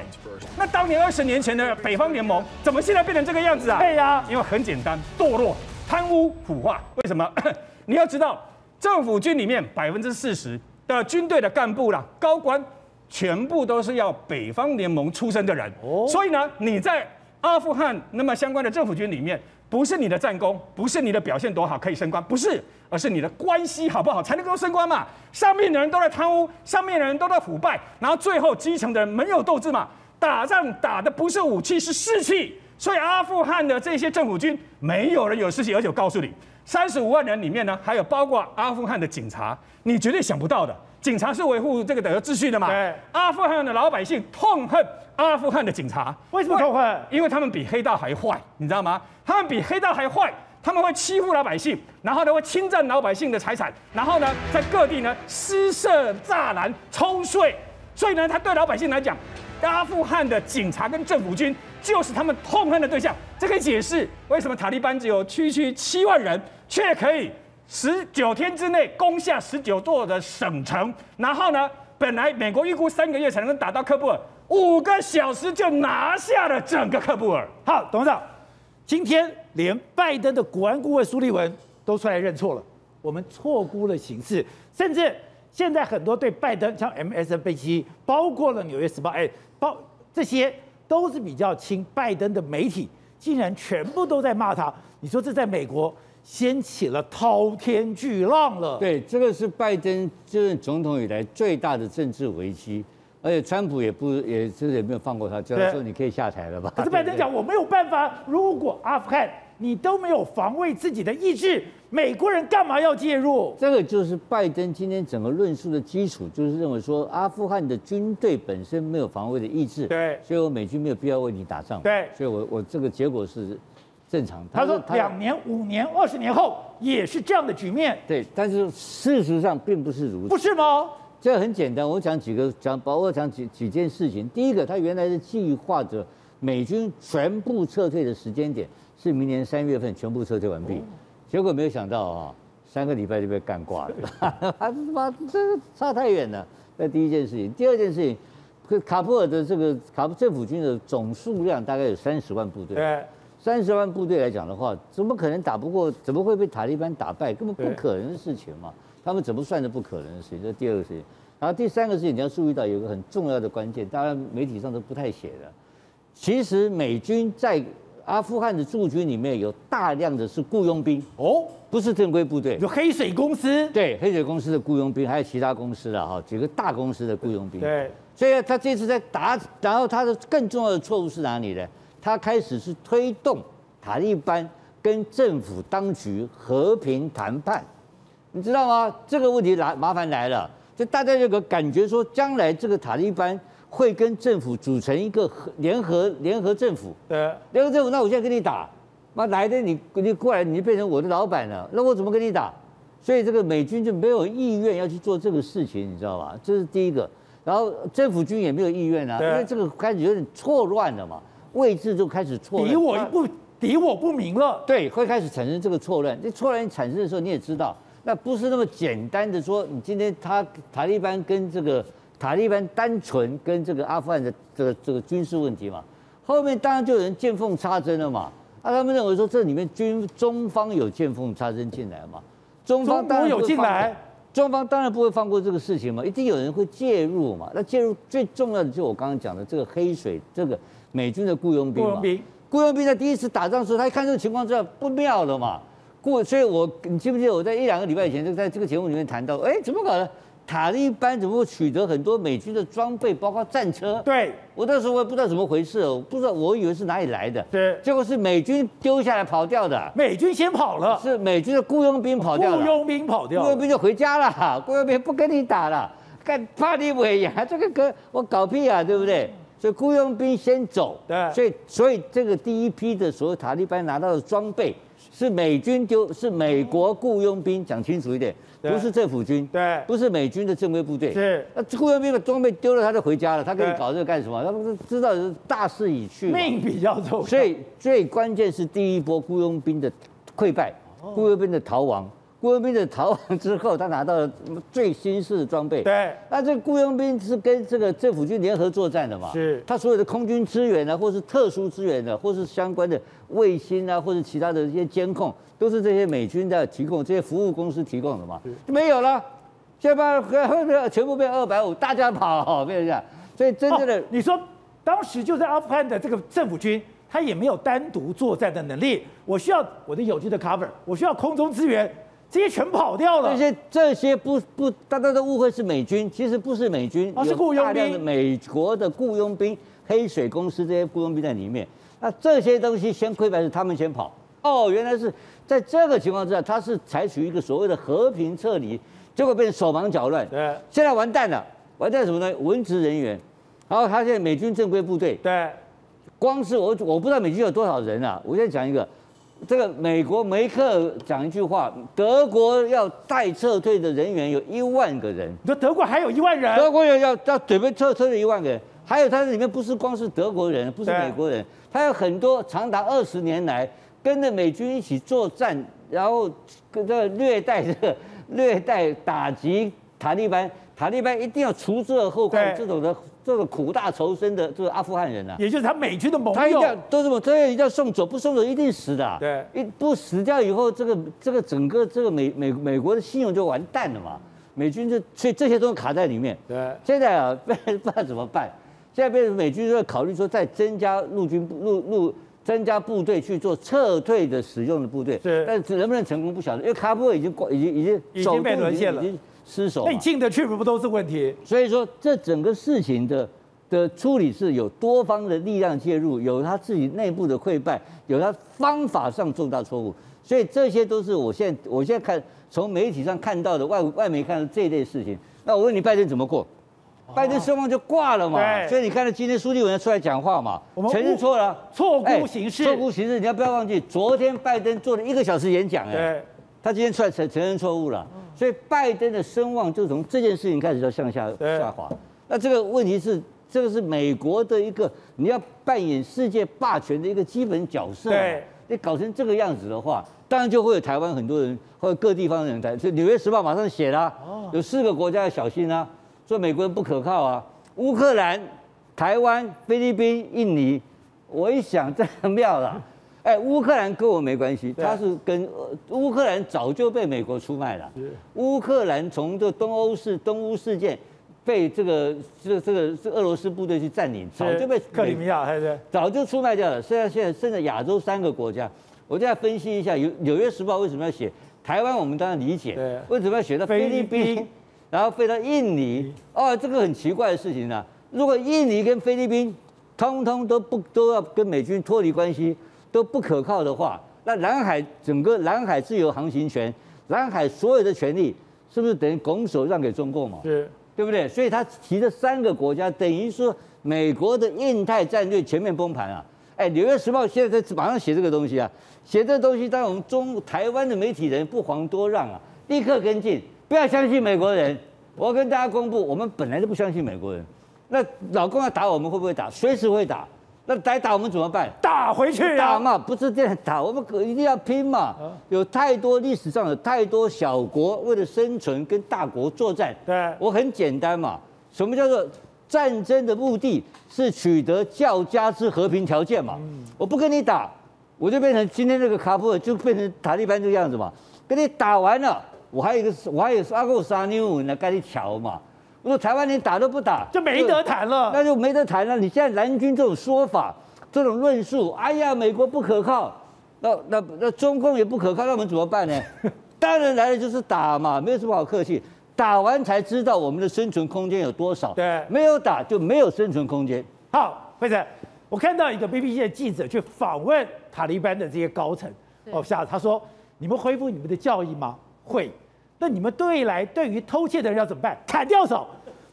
那当年二十年前的北方联盟，怎么现在变成这个样子啊？对呀，因为很简单，堕落、贪污、腐化。为什么？[COUGHS] 你要知道，政府军里面百分之四十的军队的干部啦、高官，全部都是要北方联盟出身的人。哦，所以呢，你在阿富汗那么相关的政府军里面。不是你的战功，不是你的表现多好可以升官，不是，而是你的关系好不好才能够升官嘛。上面的人都在贪污，上面的人都在腐败，然后最后基层的人没有斗志嘛。打仗打的不是武器，是士气。所以阿富汗的这些政府军没有人有士气，而且我告诉你，三十五万人里面呢，还有包括阿富汗的警察，你绝对想不到的。警察是维护这个的秩序的嘛？对。阿富汗的老百姓痛恨阿富汗的警察，为什么痛恨？因为他们比黑道还坏，你知道吗？他们比黑道还坏，他们会欺负老百姓，然后呢会侵占老百姓的财产，然后呢在各地呢施设栅栏、抽税。所以呢，他对老百姓来讲，阿富汗的警察跟政府军就是他们痛恨的对象。这可以解释为什么塔利班只有区区七万人，却可以。十九天之内攻下十九座的省城，然后呢，本来美国预估三个月才能打到喀布尔，五个小时就拿下了整个喀布尔。好，董事长，今天连拜登的国安顾问苏利文都出来认错了，我们错估了形势，甚至现在很多对拜登像 MSNBC，包括了纽约时报，哎，包这些都是比较亲拜登的媒体，竟然全部都在骂他。你说这在美国？掀起了滔天巨浪了。对，这个是拜登就任总统以来最大的政治危机，而且川普也不也就是也没有放过他，叫他说你可以下台了吧？可是拜登讲我没有办法，如果阿富汗你都没有防卫自己的意志，美国人干嘛要介入？这个就是拜登今天整个论述的基础，就是认为说阿富汗的军队本身没有防卫的意志，对，所以我美军没有必要为你打仗，对，所以我我这个结果是。正常，他说两年、五年、二十年后也是这样的局面。对，但是事实上并不是如此。不是吗？这很简单，我讲几个讲，包括讲几几件事情。第一个，他原来是计划着美军全部撤退的时间点是明年三月份全部撤退完毕，结果没有想到啊，三个礼拜就被干挂了，[LAUGHS] 他妈这差太远了。那第一件事情，第二件事情，卡布尔的这个卡布政府军的总数量大概有三十万部队。对。三十万部队来讲的话，怎么可能打不过？怎么会被塔利班打败？根本不可能的事情嘛！他们怎么算的不可能的事情？这是第二个事情。然后第三个事情，你要注意到有一个很重要的关键，当然媒体上都不太写的。其实美军在阿富汗的驻军里面有大量的是雇佣兵哦，不是正规部队。有黑水公司，对，黑水公司的雇佣兵，还有其他公司的哈几个大公司的雇佣兵。对，所以他这次在打，然后他的更重要的错误是哪里呢？他开始是推动塔利班跟政府当局和平谈判，你知道吗？这个问题来麻烦来了，就大家有个感觉说，将来这个塔利班会跟政府组成一个联合联合政府。对，联合政府，那我现在跟你打，那来的你你过来，你就变成我的老板了，那我怎么跟你打？所以这个美军就没有意愿要去做这个事情，你知道吧？这是第一个。然后政府军也没有意愿啊，因为这个开始有点错乱了嘛。位置就开始错，敌我不敌我不明了。对，会开始产生这个错乱。这错乱产生的时候，你也知道，那不是那么简单的说，你今天他塔利班跟这个塔利班单纯跟这个阿富汗的这个这个军事问题嘛，后面当然就有人见缝插针了嘛。啊，他们认为说这里面军中方有见缝插针进来嘛，中方当然有进来，中方当然不会放过这个事情嘛，一定有人会介入嘛。那介入最重要的就是我刚刚讲的这个黑水，这个美军的雇佣兵嘛。雇佣兵在第一次打仗的时候，他一看这个情况之后不妙了嘛。过，所以我你记不记得我在一两个礼拜以前就在这个节目里面谈到，哎，怎么搞的？塔利班怎么会取得很多美军的装备，包括战车？对，我那时候我也不知道怎么回事，我不知道，我以为是哪里来的。对，结果是美军丢下来跑掉的。美军先跑了，是美军的雇佣兵跑掉了。雇佣兵跑掉，雇佣兵就回家了，[LAUGHS] 雇佣兵不跟你打了，干怕你尾呀？这个哥我搞屁啊，对不对？所以雇佣兵先走。对，所以所以这个第一批的所有塔利班拿到的装备。是美军丢，是美国雇佣兵，讲清楚一点，不是政府军，对，不是美军的正规部队，是。那雇佣兵的装备丢了，他就回家了，他跟你搞这个干什么？他不是知道是大势已去，命比较重要。所以最关键是第一波雇佣兵的溃败，雇佣兵的逃亡。雇佣兵的逃亡之后，他拿到了最新式的装备。对，那这个雇佣兵是跟这个政府军联合作战的嘛？是。他所有的空军支援啊，或是特殊支援的，或是相关的卫星啊，或者其他的一些监控，都是这些美军在提供，这些服务公司提供的嘛？就没有了，现在把全部变二百五，大家跑，变成这样。所以真正的，哦，你说当时就在阿富汗的这个政府军，他也没有单独作战的能力，我需要我的友军的 cover，我需要空中支援。这些全跑掉了。这些这些不不，大家都误会是美军，其实不是美军，而是雇佣兵。大量的美国的雇佣兵，黑水公司这些雇佣兵在里面。那这些东西先溃败是他们先跑。哦，原来是在这个情况之下，他是采取一个所谓的和平撤离，结果变成手忙脚乱。对，现在完蛋了，完蛋什么呢？文职人员，然后他现在美军正规部队。对，光是我我不知道美军有多少人啊，我现在讲一个。这个美国梅克讲一句话，德国要待撤退的人员有一万个人。你说德国还有一万人？德国要要要准备撤退的一万个人，还有他里面不是光是德国人，不是美国人，他有很多长达二十年来跟着美军一起作战，然后跟这个虐待这个虐待打击塔利班，塔利班一定要除之而后快这种的。这个苦大仇深的这个阿富汗人啊，也就是他美军的盟友，他一定要都是么？这样一定要送走，不送走一定死的、啊。对，一不死掉以后，这个这个整个这个美美美国的信用就完蛋了嘛。美军就所以这些都卡在里面。对，现在啊，[LAUGHS] 不不知道怎么办。现在变成美军就在考虑说，再增加陆军陆陆增加部队去做撤退的使用的部队。是，但是能不能成功不晓得，因为喀布尔已经已经已经已经被沦陷了。失守，那你进得去不都是问题？所以说，这整个事情的的处理是有多方的力量介入，有他自己内部的溃败，有他方法上重大错误，所以这些都是我现在我现在看从媒体上看到的外外媒看到这一类事情。那我问你，拜登怎么过？拜登声望就挂了嘛？对。所以你看到今天苏利文出来讲话嘛？我们承认错了，错误行事，错误行事。你要不要忘记，昨天拜登做了一个小时演讲，哎，对。他今天出来承承认错误了。所以拜登的声望就从这件事情开始就向下下滑。那这个问题是，这个是美国的一个你要扮演世界霸权的一个基本角色。对，你搞成这个样子的话，当然就会有台湾很多人或者各地方的人在。所以《纽约时报》马上写了，有四个国家要小心啊，说美国人不可靠啊，乌克兰、台湾、菲律宾、印尼。我一想，这很妙了。哎，乌克兰跟我没关系，他是跟乌克兰早就被美国出卖了。乌克兰从这东欧事东乌事件被这个这个这个是俄罗斯部队去占领，早就被克里米亚，对对，早就出卖掉了。现在现在剩下亚洲三个国家，我再分析一下，有《纽约时报》为什么要写台湾？我们当然理解，为什么要写到菲律宾，然后飞到印尼？哦，这个很奇怪的事情啊！如果印尼跟菲律宾通通都不都要跟美军脱离关系？都不可靠的话，那南海整个南海自由航行权，南海所有的权利，是不是等于拱手让给中共嘛？是，对不对？所以他提的三个国家，等于说美国的印太战略全面崩盘啊！哎，《纽约时报》现在在马上写这个东西啊，写这个东西，当然我们中台湾的媒体人不遑多让啊，立刻跟进，不要相信美国人。我要跟大家公布，我们本来就不相信美国人。那老公要打我们，会不会打？随时会打。那来打我们怎么办？打回去啊！打嘛，不是这样打，我们一定要拼嘛。有太多历史上有太多小国为了生存跟大国作战。对，我很简单嘛。什么叫做战争的目的是取得较佳之和平条件嘛？我不跟你打，我就变成今天这个卡布尔就变成塔利班这个样子嘛。跟你打完了，我还有一个，我还有阿够沙妞呢跟你乔嘛。我说台湾连打都不打，就没得谈了，那就没得谈了。你现在蓝军这种说法、这种论述，哎呀，美国不可靠，那那那中共也不可靠，那我们怎么办呢？[LAUGHS] 当然来了就是打嘛，没有什么好客气。打完才知道我们的生存空间有多少。对，没有打就没有生存空间。好，辉诚，我看到一个 BBC 的记者去访问塔利班的这些高层，哦，下他说：“你们恢复你们的教义吗？”会。那你们对来对于偷窃的人要怎么办？砍掉手。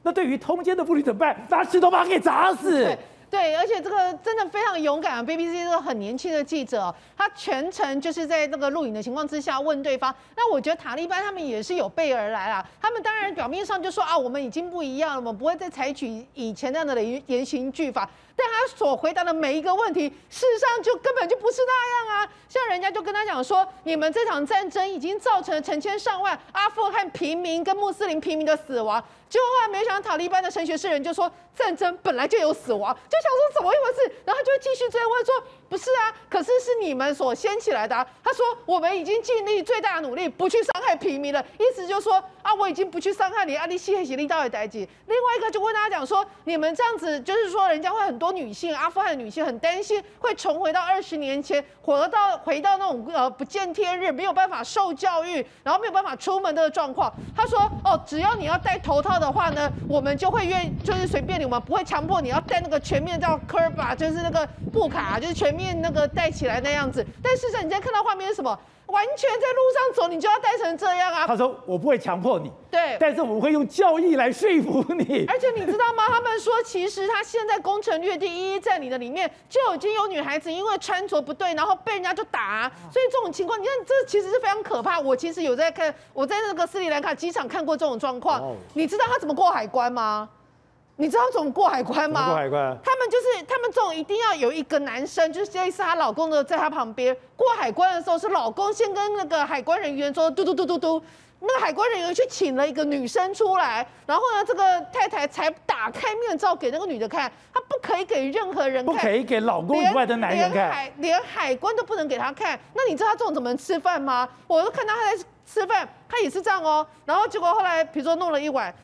那对于通奸的妇女怎么办？拿石头把他给砸死。对，而且这个真的非常勇敢啊！BBC 这个很年轻的记者，他全程就是在那个录影的情况之下问对方。那我觉得塔利班他们也是有备而来啦。他们当然表面上就说啊，我们已经不一样了，我们不会再采取以前那样的严刑峻法。但他所回答的每一个问题，事实上就根本就不是那样啊！像人家就跟他讲说，你们这场战争已经造成了成千上万阿富汗平民跟穆斯林平民的死亡。结果后来没想到塔利班的神学士人就说，战争本来就有死亡，就想说怎么一回事？然后他就继续追问说，不是啊，可是是你们所掀起来的啊。他说我们已经尽力最大的努力不去伤害平民了，意思就是说啊，我已经不去伤害你，阿里西黑西利到底代志。另外一个就问大家讲说，你们这样子就是说人家会很多。女性，阿富汗的女性很担心会重回到二十年前，活到回到那种呃不见天日，没有办法受教育，然后没有办法出门的状况。他说：“哦，只要你要戴头套的话呢，我们就会愿，就是随便你，我们不会强迫你要戴那个全面叫 kerba，就是那个布卡，就是全面那个戴起来那样子。但事实上，你现在看到画面是什么？”完全在路上走，你就要戴成这样啊！他说：“我不会强迫你，对，但是我们会用教义来说服你。而且你知道吗？他们说，其实他现在攻城略地一一在你的里面，就已经有女孩子因为穿着不对，然后被人家就打啊。所以这种情况，你看这其实是非常可怕。我其实有在看，我在那个斯里兰卡机场看过这种状况。你知道他怎么过海关吗？”你知道怎么过海关吗？过海关，他们就是他们这种一定要有一个男生，就是类似她老公的，在她旁边过海关的时候，是老公先跟那个海关人员说嘟嘟嘟嘟嘟，那个海关人员去请了一个女生出来，然后呢，这个太太才打开面罩给那个女的看，她不可以给任何人看，不可以给老公以外的男人看，连海连海关都不能给她看。那你知道她这种怎么吃饭吗？我都看到她在吃饭，她也是这样哦。然后结果后来，比如说弄了一碗，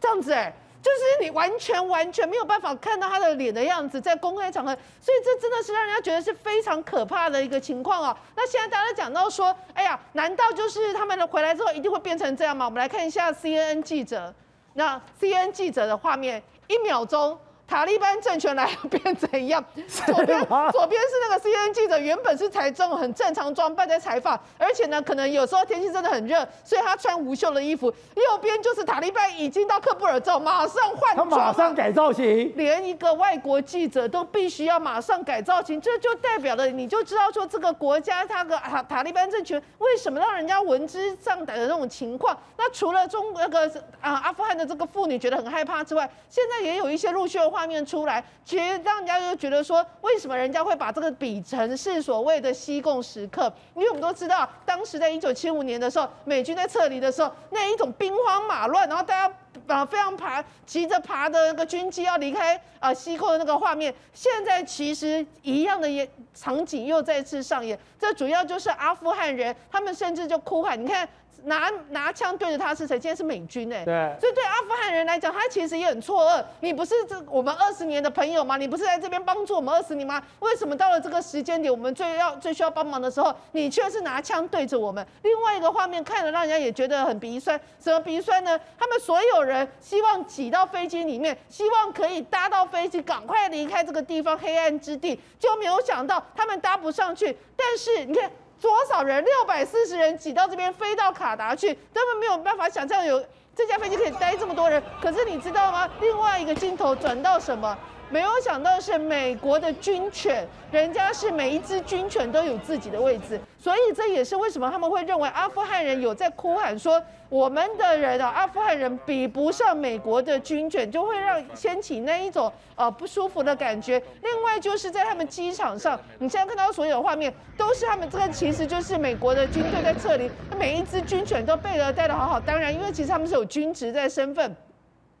这样子哎。就是你完全完全没有办法看到他的脸的样子，在公开场合，所以这真的是让人家觉得是非常可怕的一个情况啊。那现在大家讲到说，哎呀，难道就是他们回来之后一定会变成这样吗？我们来看一下 CNN 记者，那 CNN 记者的画面，一秒钟。塔利班政权来了变怎样？[LAUGHS] 左边左边是那个 CNN 记者，原本是才这种很正常装扮在采访，而且呢，可能有时候天气真的很热，所以他穿无袖的衣服。右边就是塔利班已经到喀布尔之后，马上换装，他马上改造型，连一个外国记者都必须要马上改造型，这就代表了你就知道说这个国家他个塔塔利班政权为什么让人家闻之丧胆的那种情况。那除了中那个啊阿富汗的这个妇女觉得很害怕之外，现在也有一些陆续的话。画面出来，其实让人家就觉得说，为什么人家会把这个比成是所谓的西贡时刻？因为我们都知道，当时在一九七五年的时候，美军在撤离的时候，那一种兵荒马乱，然后大家啊非常爬，急着爬的那个军机要离开啊西贡的那个画面，现在其实一样的也场景又再次上演。这主要就是阿富汗人，他们甚至就哭喊，你看。拿拿枪对着他是谁？今天是美军哎，对，所以对阿富汗人来讲，他其实也很错愕。你不是这我们二十年的朋友吗？你不是在这边帮助我们二十年吗？为什么到了这个时间点，我们最要最需要帮忙的时候，你却是拿枪对着我们？另外一个画面看了让人家也觉得很鼻酸。什么鼻酸呢？他们所有人希望挤到飞机里面，希望可以搭到飞机，赶快离开这个地方黑暗之地，就没有想到他们搭不上去。但是你看。多少人？六百四十人挤到这边，飞到卡达去，根本没有办法想象有这架飞机可以待这么多人。可是你知道吗？另外一个镜头转到什么？没有想到是美国的军犬，人家是每一只军犬都有自己的位置，所以这也是为什么他们会认为阿富汗人有在哭喊说我们的人啊，阿富汗人比不上美国的军犬，就会让掀起那一种呃不舒服的感觉。另外就是在他们机场上，你现在看到所有的画面都是他们这个其实就是美国的军队在撤离，每一只军犬都被了带得好好，当然因为其实他们是有军职在身份。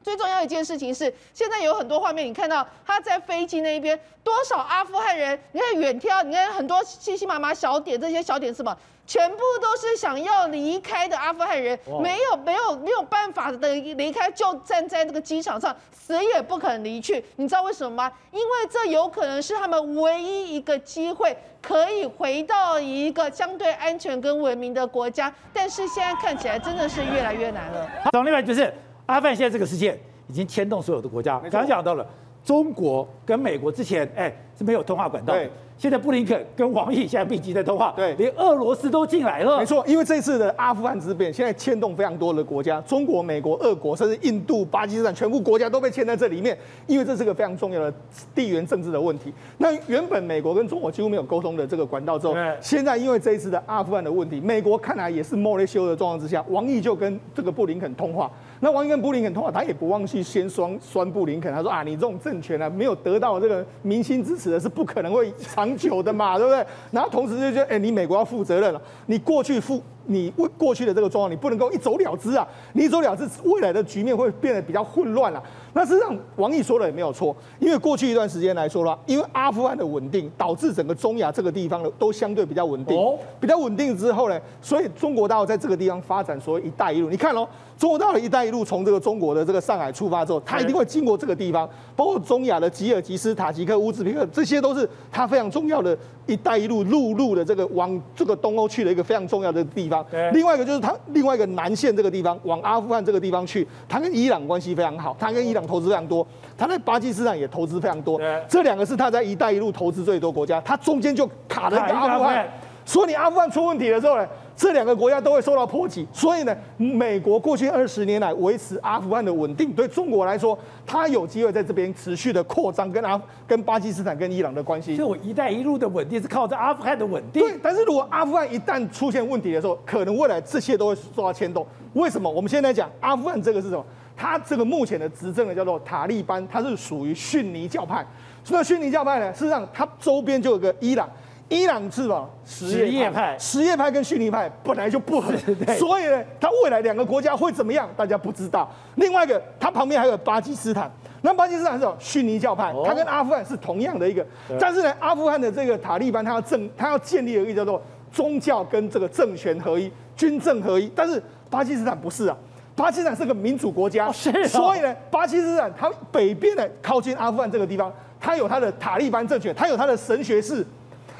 最重要一件事情是，现在有很多画面，你看到他在飞机那一边，多少阿富汗人？你看远眺，你看很多细细麻麻小点，这些小点是什么？全部都是想要离开的阿富汗人，没有没有没有办法的离开，就站在那个机场上，死也不肯离去。你知道为什么吗？因为这有可能是他们唯一一个机会，可以回到一个相对安全跟文明的国家。但是现在看起来真的是越来越难了。好，另外就是。阿富汗现在这个事件已经牵动所有的国家。刚刚讲到了中国跟美国之前，哎，是没有通话管道。对。现在布林肯跟王毅现在密集在通话。对。连俄罗斯都进来了。没错，因为这次的阿富汗之变，现在牵动非常多的国家，中国、美国、俄国，甚至印度、巴基斯坦，全部国家都被牵在这里面。因为这是个非常重要的地缘政治的问题。那原本美国跟中国几乎没有沟通的这个管道之后，现在因为这一次的阿富汗的问题，美国看来也是没在休的状况之下，王毅就跟这个布林肯通话。那王毅跟布林肯通话，他也不忘去先酸酸布林肯。他说啊，你这种政权啊，没有得到这个民心支持的，是不可能会长很久的嘛，对不对？然后同时就觉得，哎，你美国要负责任了，你过去负。你为过去的这个状况，你不能够一走了之啊！你一走了之，未来的局面会变得比较混乱了。那实际上，王毅说的也没有错，因为过去一段时间来说的话，因为阿富汗的稳定，导致整个中亚这个地方的都相对比较稳定。哦，比较稳定之后呢，所以中国大陆在这个地方发展所谓“一带一路”。你看喽，中国大陆“一带一路”从这个中国的这个上海出发之后，它一定会经过这个地方，包括中亚的吉尔吉斯、塔吉克、乌兹别克，这些都是它非常重要的“一带一路”陆路的这个往这个东欧去的一个非常重要的地方。另外一个就是。它另外一个南线这个地方，往阿富汗这个地方去，它跟伊朗关系非常好，它跟伊朗投资非常多，它在巴基斯坦也投资非常多，这两个是它在“一带一路”投资最多国家，它中间就卡了一个阿富汗，所以你阿富汗出问题的时候呢，这两个国家都会受到波及，所以呢，美国过去二十年来维持阿富汗的稳定，对中国来说，它有机会在这边持续的扩张跟阿跟巴基斯坦跟伊朗的关系。所以我“一带一路”的稳定是靠着阿富汗的稳定。对，但是如果阿富汗一旦出现问题的时候，可能未来这些都会受到牵动。为什么？我们现在讲阿富汗这个是什么？它这个目前的执政的叫做塔利班，它是属于逊尼教派。那逊尼教派呢，事实上它周边就有个伊朗。伊朗是吧？什叶派，什叶派跟逊尼派本来就不合，所以呢，它未来两个国家会怎么？样？大家不知道。另外一个，它旁边还有巴基斯坦，那巴基斯坦是什么？逊尼教派，它跟阿富汗是同样的一个。但是呢，阿富汗的这个塔利班，它要政，它要建立一个叫做宗教跟这个政权合一、军政合一。但是巴基斯坦不是啊，巴基斯坦是个民主国家，所以呢，巴基斯坦它北边的靠近阿富汗这个地方，它有它的塔利班政权，它有它的神学士。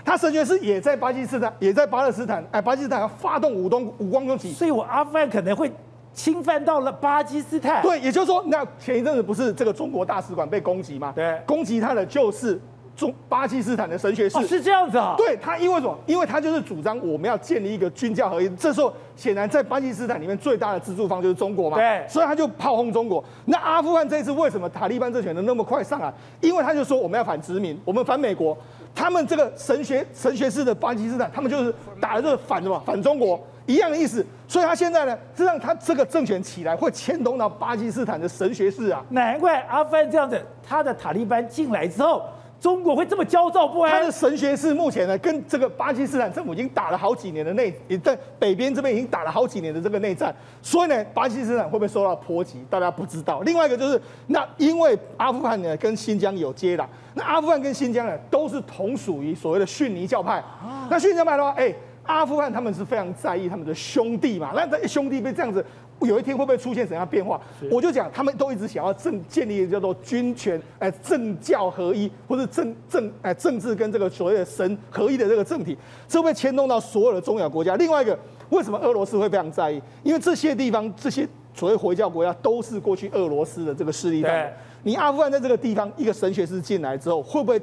他神学是也在巴基斯坦，也在巴勒斯坦。哎，巴基斯坦要发动武东武光攻击，所以我阿富汗可能会侵犯到了巴基斯坦。对，也就是说，那前一阵子不是这个中国大使馆被攻击吗？对，攻击他的就是中巴基斯坦的神学士。哦，是这样子啊？对他，因为什么？因为他就是主张我们要建立一个军教合一。这时候显然在巴基斯坦里面最大的资助方就是中国嘛。对，所以他就炮轰中国。那阿富汗这一次为什么塔利班政权能那么快上来？因为他就说我们要反殖民，我们反美国。他们这个神学神学士的巴基斯坦，他们就是打的就是反什么反中国一样的意思，所以他现在呢，是让他这个政权起来会牵动到巴基斯坦的神学士啊，难怪阿富汗这样子，他的塔利班进来之后。中国会这么焦躁不安？他的神学是目前呢，跟这个巴基斯坦政府已经打了好几年的内，也在北边这边已经打了好几年的这个内战，所以呢，巴基斯坦会不会受到波及？大家不知道。另外一个就是，那因为阿富汗呢跟新疆有接壤，那阿富汗跟新疆呢都是同属于所谓的逊尼教派。那逊尼教派的话，哎，阿富汗他们是非常在意他们的兄弟嘛，那这兄弟被这样子。有一天会不会出现怎样变化？我就讲，他们都一直想要政建立叫做军权，哎，政教合一，或者政政哎政治跟这个所谓的神合一的这个政体，这会牵动到所有的中亚国家。另外一个，为什么俄罗斯会非常在意？因为这些地方这些所谓回教国家都是过去俄罗斯的这个势力在。你阿富汗在这个地方一个神学士进来之后，会不会？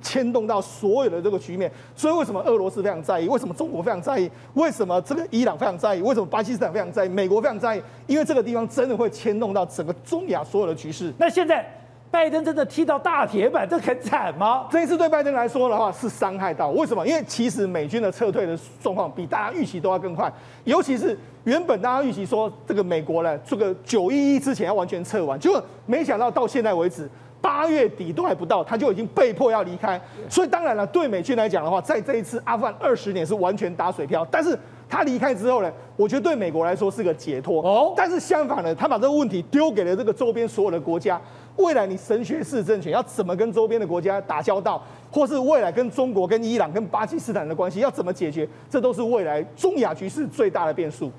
牵动到所有的这个局面，所以为什么俄罗斯非常在意？为什么中国非常在意？为什么这个伊朗非常在意？为什么巴基斯坦非常在意？美国非常在意？因为这个地方真的会牵动到整个中亚所有的局势。那现在。拜登真的踢到大铁板，这很惨吗？这一次对拜登来说的话是伤害到，为什么？因为其实美军的撤退的状况比大家预期都要更快，尤其是原本大家预期说这个美国呢，这个九一一之前要完全撤完，结果没想到到现在为止。八月底都还不到，他就已经被迫要离开。所以当然了，对美军来讲的话，在这一次阿富汗二十年是完全打水漂。但是他离开之后呢，我觉得对美国来说是个解脱。哦。但是相反呢，他把这个问题丢给了这个周边所有的国家。未来你神学式政权要怎么跟周边的国家打交道，或是未来跟中国、跟伊朗、跟巴基斯坦的关系要怎么解决，这都是未来中亚局势最大的变数。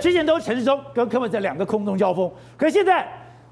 之前都是陈世忠跟柯文哲两个空中交锋，可是现在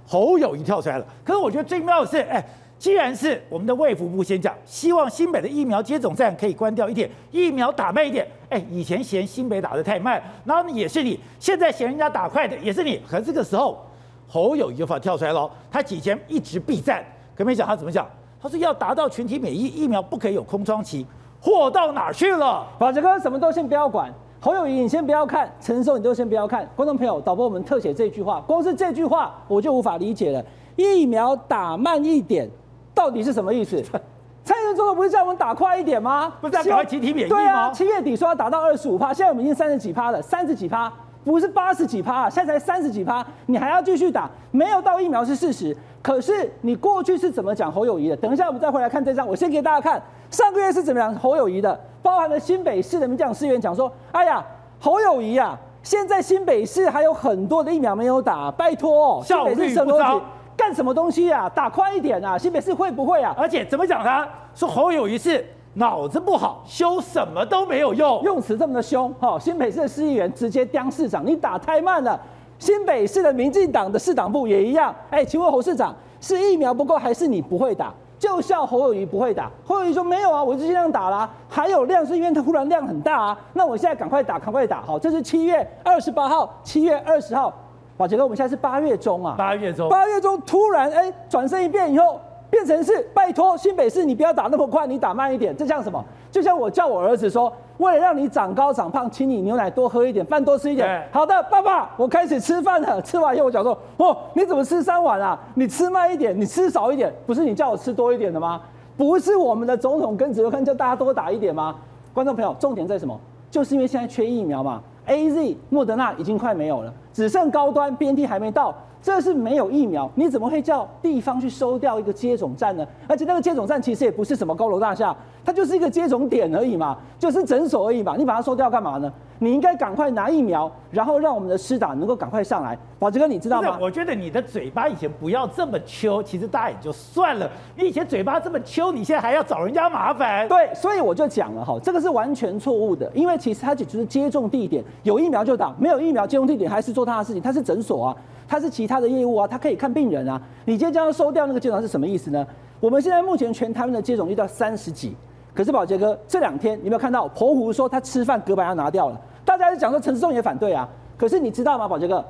侯友宜跳出来了。可是我觉得最妙的是，哎，既然是我们的卫福部先讲，希望新北的疫苗接种站可以关掉一点，疫苗打慢一点。哎，以前嫌新北打得太慢，然后也是你，现在嫌人家打快的也是你。可是这个时候，侯友宜就跳出来了，他以前一直避战，可没想他怎么讲？他说要达到群体免疫，疫苗不可以有空窗期。货到哪去了？宝杰哥，什么都先不要管。侯友谊，你先不要看，陈时中，你都先不要看。观众朋友，导播我们特写这句话，光是这句话我就无法理解了。疫苗打慢一点，到底是什么意思？[LAUGHS] 蔡英文总统不是叫我们打快一点吗？不是要赶快集体免疫吗？对啊，七月底说要打到二十五趴，现在我们已经三十几趴了，三十几趴，不是八十几趴，现在才三十几趴，你还要继续打？没有到疫苗是事实，可是你过去是怎么讲侯友谊的？等一下我们再回来看这张，我先给大家看上个月是怎么样侯友谊的。包含了新北市的民进党市议员讲说：“哎呀，侯友谊啊，现在新北市还有很多的疫苗没有打，拜托哦，新北市什么东西干什么东西啊？打快一点啊！新北市会不会啊？而且怎么讲呢？说侯友谊是脑子不好，修什么都没有用，用词这么的凶。哈，新北市的市议员直接刁市长，你打太慢了。新北市的民进党的市党部也一样。哎，请问侯市长，是疫苗不够，还是你不会打？”就笑侯友谊不会打，侯友谊说没有啊，我就尽量打啦。还有量是因为他忽然量很大啊，那我现在赶快打，赶快打。好，这是七月二十八号，七月二十号，宝杰哥，我们现在是八月中啊，八月中，八月中突然哎转身一变以后，变成是拜托新北市你不要打那么快，你打慢一点，这像什么？就像我叫我儿子说。为了让你长高长胖，请你牛奶多喝一点，饭多吃一点。好的，爸爸，我开始吃饭了。[LAUGHS] 吃完以后，我讲说：哦，你怎么吃三碗啊？你吃慢一点，你吃少一点。不是你叫我吃多一点的吗？不是我们的总统跟指挥官叫大家多打一点吗？观众朋友，重点在什么？就是因为现在缺疫苗嘛。AZ、莫德纳已经快没有了，只剩高端 BNT 还没到。这是没有疫苗，你怎么会叫地方去收掉一个接种站呢？而且那个接种站其实也不是什么高楼大厦，它就是一个接种点而已嘛，就是诊所而已嘛。你把它收掉干嘛呢？你应该赶快拿疫苗，然后让我们的施打能够赶快上来。宝杰哥，你知道吗？我觉得你的嘴巴以前不要这么秋，其实大家也就算了。你以前嘴巴这么秋，你现在还要找人家麻烦。对，所以我就讲了哈，这个是完全错误的，因为其实它只是接种地点，有疫苗就打，没有疫苗接种地点还是做他的事情，它是诊所啊。它是其他的业务啊，它可以看病人啊。你今天将要收掉那个接种是什么意思呢？我们现在目前全台湾的接种率到三十几，可是宝杰哥这两天你有没有看到澎湖说他吃饭隔板要拿掉了？大家就讲说陈时中也反对啊。可是你知道吗，宝杰哥，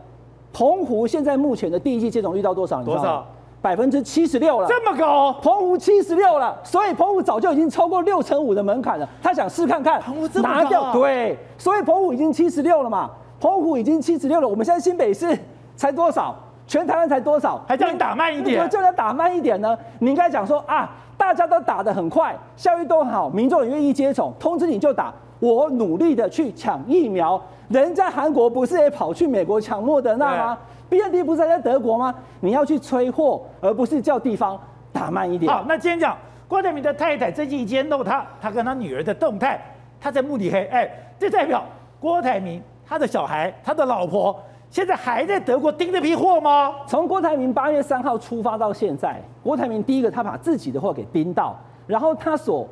澎湖现在目前的第一季接种率到多少？你知道？多少？百分之七十六了。这么高？澎湖七十六了，所以澎湖早就已经超过六成五的门槛了。他想试看看，澎湖这么高啊？拿掉。对，所以澎湖已经七十六了嘛。澎湖已经七十六了，我们现在新北市。才多少？全台湾才多少？还叫你打慢一点？就叫他打慢一点呢？你应该讲说啊，大家都打得很快，效率都很好，民众也愿意接种，通知你就打。我努力的去抢疫苗，人家韩国不是也跑去美国抢莫德纳吗？BNT 不是还在德国吗？你要去催货，而不是叫地方打慢一点。好，那今天讲郭台铭的太太最近一揭露他，他跟他女儿的动态，他在慕尼黑，哎，这代表郭台铭他的小孩，他的老婆。现在还在德国盯这批货吗？从郭台铭八月三号出发到现在，郭台铭第一个他把自己的货给盯到，然后他所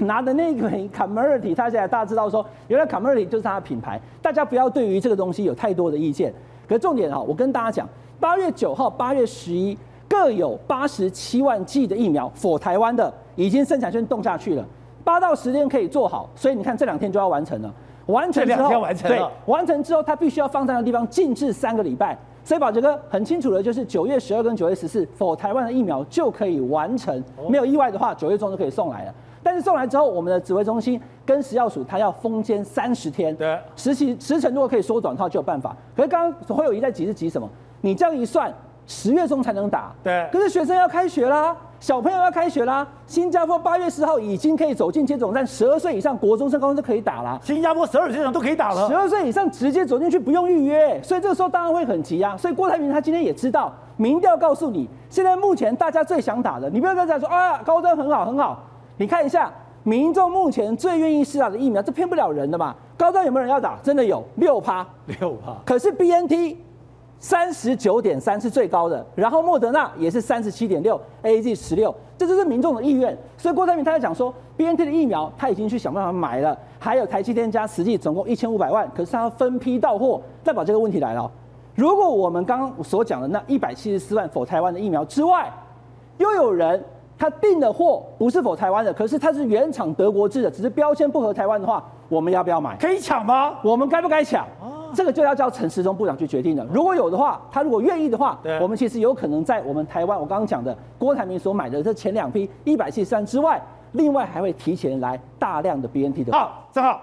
拿的那个 [LAUGHS] Comirnaty，他现在大家知道说，原来 Comirnaty 就是他的品牌，大家不要对于这个东西有太多的意见。可是重点哈，我跟大家讲，八月九号、八月十一各有八十七万剂的疫苗火台湾的已经生产线动下去了，八到十天可以做好，所以你看这两天就要完成了。完成之后，两天完成了。对，完成之后，他必须要放在那个地方静置三个礼拜。所以宝杰哥很清楚的，就是九月十二跟九月十四，否台湾的疫苗就可以完成。没有意外的话，九月中就可以送来了。但是送来之后，我们的指挥中心跟食药署它要封监三十天，对，时期时程如果可以缩短的话就有办法。可是刚刚会有一在急是急什么？你这样一算，十月中才能打，对，可是学生要开学啦。小朋友要开学啦！新加坡八月十号已经可以走进接种站，十二岁以上国中生、高中生可以打了。新加坡十二岁以上都可以打了，十二岁以上直接走进去不用预约，所以这个时候当然会很急啊。所以郭台铭他今天也知道，民调告诉你，现在目前大家最想打的，你不要再讲说啊，高端很好很好，你看一下民众目前最愿意施打的疫苗，这骗不了人的嘛。高端有没有人要打？真的有六趴，六趴。可是 BNT。三十九点三是最高的，然后莫德纳也是三十七点六，AZ 十六，这就是民众的意愿。所以郭台铭他在讲说，BNT 的疫苗他已经去想办法买了，还有台积电加实际总共一千五百万，可是他要分批到货。再把这个问题来了，如果我们刚刚所讲的那一百七十四万否台湾的疫苗之外，又有人他订的货不是否台湾的，可是他是原厂德国制的，只是标签不合台湾的话，我们要不要买？可以抢吗？我们该不该抢？这个就要叫陈时中部长去决定了。如果有的话，他如果愿意的话，我们其实有可能在我们台湾，我刚刚讲的郭台铭所买的这前两批一百七十三之外，另外还会提前来大量的 BNT 的。好，正好，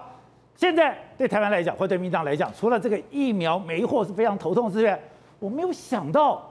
现在对台湾来讲，或对民进党来讲，除了这个疫苗没货是非常头痛之外，我没有想到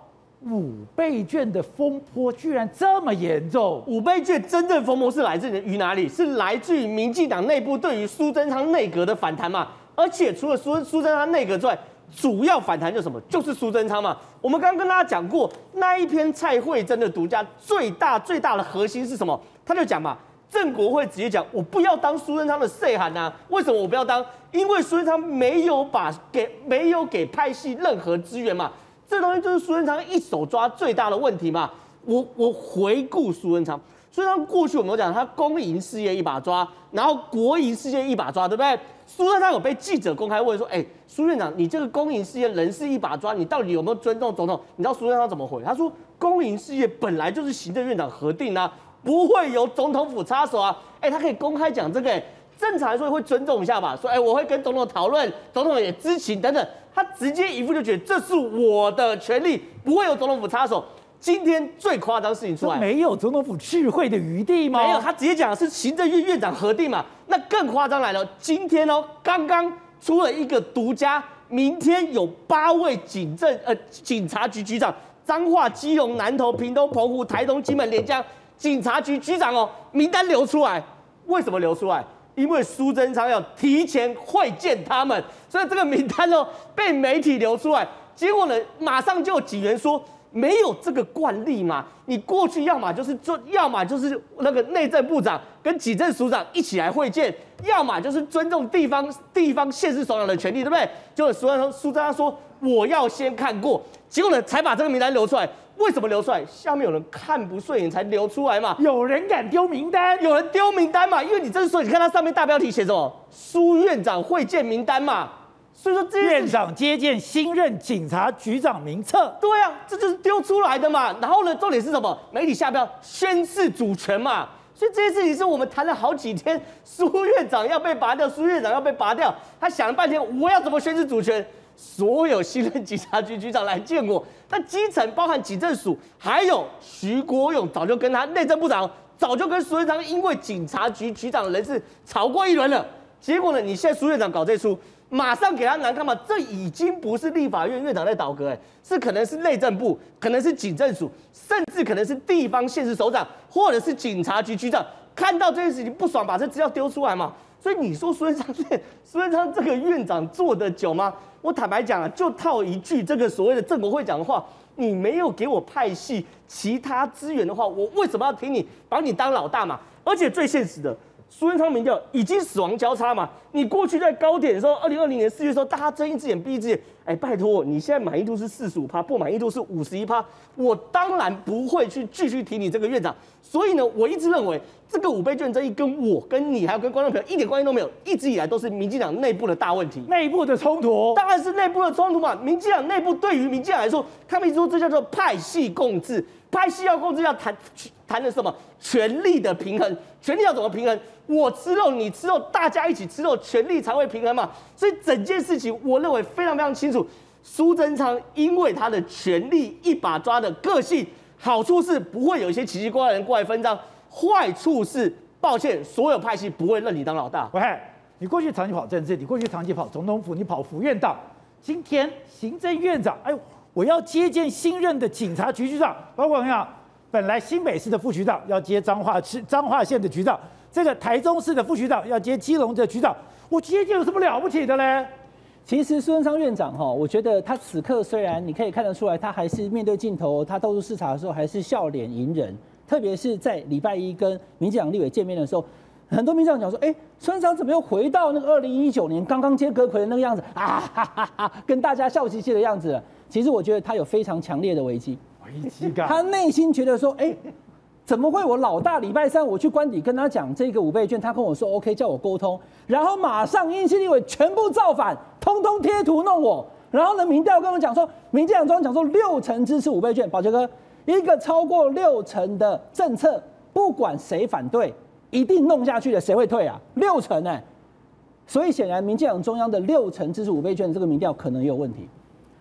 五倍券的风波居然这么严重。五倍券真正风波是来自于哪里？是来自于民进党内部对于苏贞昌内阁的反弹嘛？而且除了苏苏贞昌内阁之外，主要反弹就是什么？就是苏贞昌嘛。我们刚刚跟大家讲过，那一篇蔡慧珍的独家最大最大的核心是什么？他就讲嘛，郑国会直接讲，我不要当苏贞昌的细汉呐。为什么我不要当？因为苏贞昌没有把给没有给派系任何资源嘛。这东西就是苏贞昌一手抓最大的问题嘛。我我回顾苏贞昌，苏贞昌过去我们讲他公营事业一把抓，然后国营事业一把抓，对不对？苏贞昌有被记者公开问说：“哎、欸，苏院长，你这个公营事业人事一把抓，你到底有没有尊重总统？”你知道苏贞昌怎么回？他说：“公营事业本来就是行政院长核定啊，不会由总统府插手啊。欸”哎，他可以公开讲这个、欸，正常来说会尊重一下吧？说：“哎、我会跟总统讨论，总统也知情等等。”他直接一副就觉得这是我的权利，不会由总统府插手。今天最夸张事情出来，没有总统府智慧的余地吗？没有，他直接讲的是行政院院长核定嘛。那更夸张来了，今天哦，刚刚出了一个独家，明天有八位警政呃警察局局长，彰化、基隆、南投、屏东、澎湖、台东、金门、连江警察局局长哦，名单流出来，为什么流出来？因为苏贞昌要提前会见他们，所以这个名单哦被媒体流出来，结果呢，马上就有警员说。没有这个惯例嘛？你过去要么就是做，要么就是那个内政部长跟警政署长一起来会见，要么就是尊重地方地方县市首长的权利，对不对？就苏贞昌苏贞昌说我要先看过，结果呢才把这个名单留出来。为什么流出来？下面有人看不顺眼才流出来嘛？有人敢丢名单？有人丢名单嘛？因为你这是说，你看它上面大标题写什么？苏院长会见名单嘛？所以说，这院长接见新任警察局长名册，对啊，这就是丢出来的嘛。然后呢，重点是什么？媒体下标宣示主权嘛。所以这件事情是我们谈了好几天，苏院长要被拔掉，苏院长要被拔掉。他想了半天，我要怎么宣示主权？所有新任警察局局长来见我。那基层包含警政署，还有徐国勇，早就跟他内政部长，早就跟苏院长因为警察局局长的人事吵过一轮了。结果呢，你现在苏院长搞这出。马上给他难看嘛？这已经不是立法院院长在倒戈，哎，是可能是内政部，可能是警政署，甚至可能是地方县市首长，或者是警察局局长，看到这件事情不爽，把这资料丢出来嘛？所以你说苏贞昌这苏贞昌这个院长做得久吗？我坦白讲啊，就套一句这个所谓的郑国会讲的话，你没有给我派系其他资源的话，我为什么要听你，把你当老大嘛？而且最现实的。苏贞昌民调已经死亡交叉嘛？你过去在高点的时候，二零二零年四月的时候，大家睁一只眼闭一只眼。哎，拜托，你现在满意度是四十五趴，不满意度是五十一趴，我当然不会去继续提你这个院长。所以呢，我一直认为这个五倍券争议跟我、跟你还有跟观众朋友一点关系都没有，一直以来都是民进党内部的大问题，内部的冲突，当然是内部的冲突嘛。民进党内部对于民进党来说，他们一直说这叫做派系共治。派系要共治，要谈谈的什么？权力的平衡，权力要怎么平衡？我吃肉，你吃肉，大家一起吃肉，权力才会平衡嘛。所以整件事情，我认为非常非常清楚。苏贞昌因为他的权力一把抓的个性，好处是不会有一些奇奇怪怪人过来分赃，坏处是抱歉，所有派系不会认你当老大。喂，你过去长期跑政治，你过去长期跑总统府，你跑府院党，今天行政院长，哎呦，我要接见新任的警察局局长，包括我讲，本来新北市的副局长要接彰化市彰化县的局长，这个台中市的副局长要接基隆的局长，我接见有什么了不起的嘞？其实苏贞昌院长哈，我觉得他此刻虽然你可以看得出来，他还是面对镜头，他到处视察的时候还是笑脸迎人。特别是在礼拜一跟民进党立委见面的时候，很多民进党讲说：“哎，苏贞昌怎么又回到那个二零一九年刚刚接阁揆的那个样子啊？哈哈哈，跟大家笑嘻嘻的样子。”其实我觉得他有非常强烈的危机，危机感。他内心觉得说：“哎，怎么会？我老大礼拜三我去官邸跟他讲这个五倍券，他跟我说 OK，叫我沟通，然后马上英系立委全部造反，通通贴图弄我。然后呢，民调跟我讲说，民进党中央讲说六成支持五倍券，宝杰哥。”一个超过六成的政策，不管谁反对，一定弄下去的，谁会退啊？六成呢、欸？所以显然，民进党中央的六成支持五倍券这个民调可能也有问题，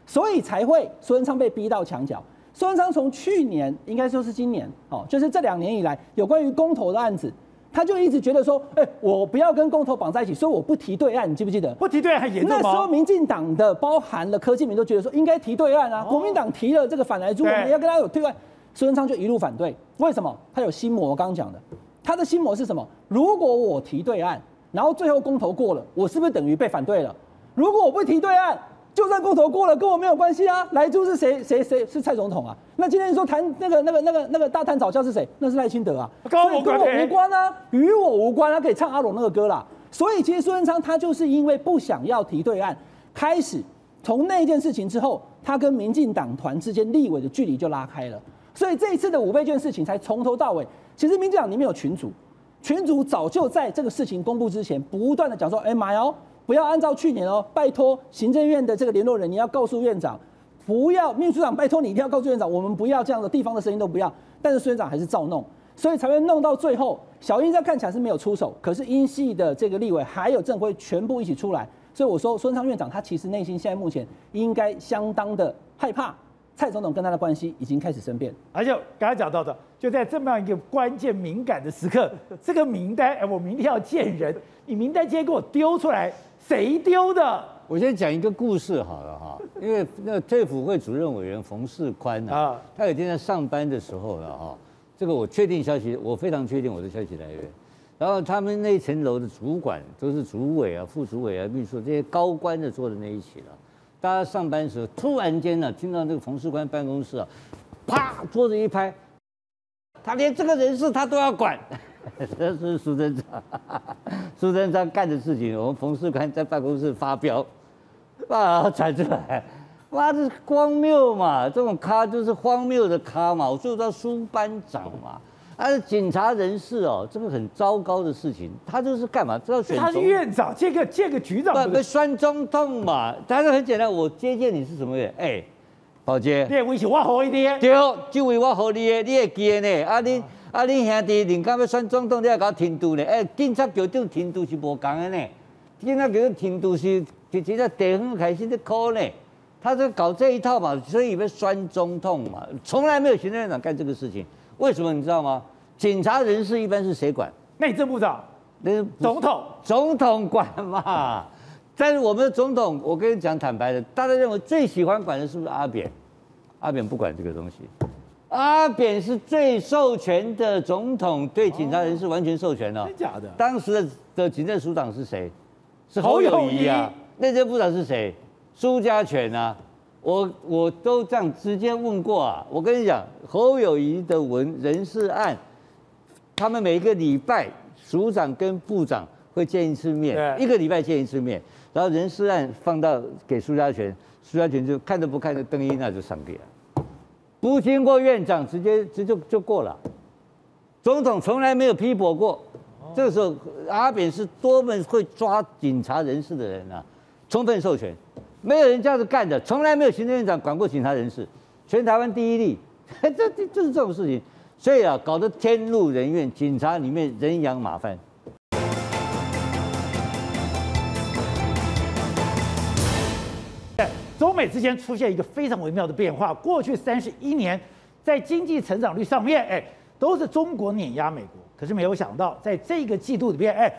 所以才会苏贞昌被逼到墙角。苏贞昌从去年，应该说是今年，哦，就是这两年以来，有关于公投的案子。他就一直觉得说，哎、欸，我不要跟公投绑在一起，所以我不提对岸，你记不记得？不提对岸很严重吗？那时候民进党的包含了柯建铭都觉得说应该提对岸啊，哦、国民党提了这个反来猪，我们要跟他有对岸。苏贞昌就一路反对，为什么？他有心魔，我刚刚讲的，他的心魔是什么？如果我提对岸，然后最后公投过了，我是不是等于被反对了？如果我不提对岸？就算公投过了，跟我没有关系啊！莱猪是谁？谁谁是蔡总统啊？那今天你说谈那个那个那个那个大谈早教是谁？那是赖清德啊，跟我无关啊，与我无关。啊可以唱阿龙那个歌啦。所以其实苏贞昌他就是因为不想要提对岸，开始从那件事情之后，他跟民进党团之间立委的距离就拉开了。所以这一次的五倍券事情才从头到尾，其实民进党里面有群主，群主早就在这个事情公布之前，不断的讲说，哎妈哟。不要按照去年哦，拜托行政院的这个联络人，你要告诉院长，不要秘书长拜托你一定要告诉院长，我们不要这样的地方的声音都不要。但是孙院长还是照弄，所以才会弄到最后，小英这看起来是没有出手，可是英系的这个立委还有正辉全部一起出来，所以我说孙昌院长他其实内心现在目前应该相当的害怕。蔡总统跟他的关系已经开始生变，而且刚才讲到的，就在这么样一个关键敏感的时刻，这个名单，哎，我明天要见人，你名单今天给我丢出来，谁丢的？我先讲一个故事好了哈，[LAUGHS] 因为那个退辅会主任委员冯世宽啊，他有一天在上班的时候了哈，这个我确定消息，我非常确定我的消息来源，然后他们那一层楼的主管都是主委啊、副主委啊、秘书这些高官的坐在那一起了。大家上班的时候，突然间呢，听到那个冯世宽办公室啊，啪，桌子一拍，他连这个人事他都要管，[LAUGHS] 这是苏贞昌，苏贞昌干的事情，我们冯世宽在办公室发飙，啊，传出来，哇，这是荒谬嘛，这种咖就是荒谬的咖嘛，我就叫苏班长嘛。他是警察人士哦，这个很糟糕的事情。他就是干嘛？知道选。他是院长，这个这个局长。不，酸中痛嘛。但是很简单，我接见你是什么人？哎，宝杰。你为是我好一点。对，就为我好你的，你会记得呢？啊你啊你兄弟，你刚要酸中统，你要搞停度呢？哎，警察局长停度是无讲的呢。警察局长停度是其实在地方开始在考呢。他在搞这一套嘛，所以被酸中统嘛，从来没有行政院长干这个事情。为什么你知道吗？警察人事一般是谁管？内政部长，那总统，总统管嘛。但是我们的总统，我跟你讲坦白的，大家认为最喜欢管的是不是阿扁？阿扁不管这个东西，阿扁是最授权的总统，对警察人事完全授权了。真假的？当时的的警政署长是谁？是侯友谊啊。内政部长是谁？苏家全啊。我我都这样直接问过啊，我跟你讲，侯友谊的文人事案，他们每一个礼拜署长跟部长会见一次面，一个礼拜见一次面，然后人事案放到给苏家全，苏家全就看都不看的，邓一，那就上边了，不经过院长直接直接就过了，总统从来没有批驳过，这个时候阿扁是多么会抓警察人事的人啊，充分授权。没有人这样子干的，从来没有行政院长管过警察人事，全台湾第一例，[LAUGHS] 这这就是这种事情，所以啊，搞得天怒人怨，警察里面人仰马翻。中美之间出现一个非常微妙的变化，过去三十一年，在经济成长率上面，哎，都是中国碾压美国。可是没有想到，在这个季度里边，哎，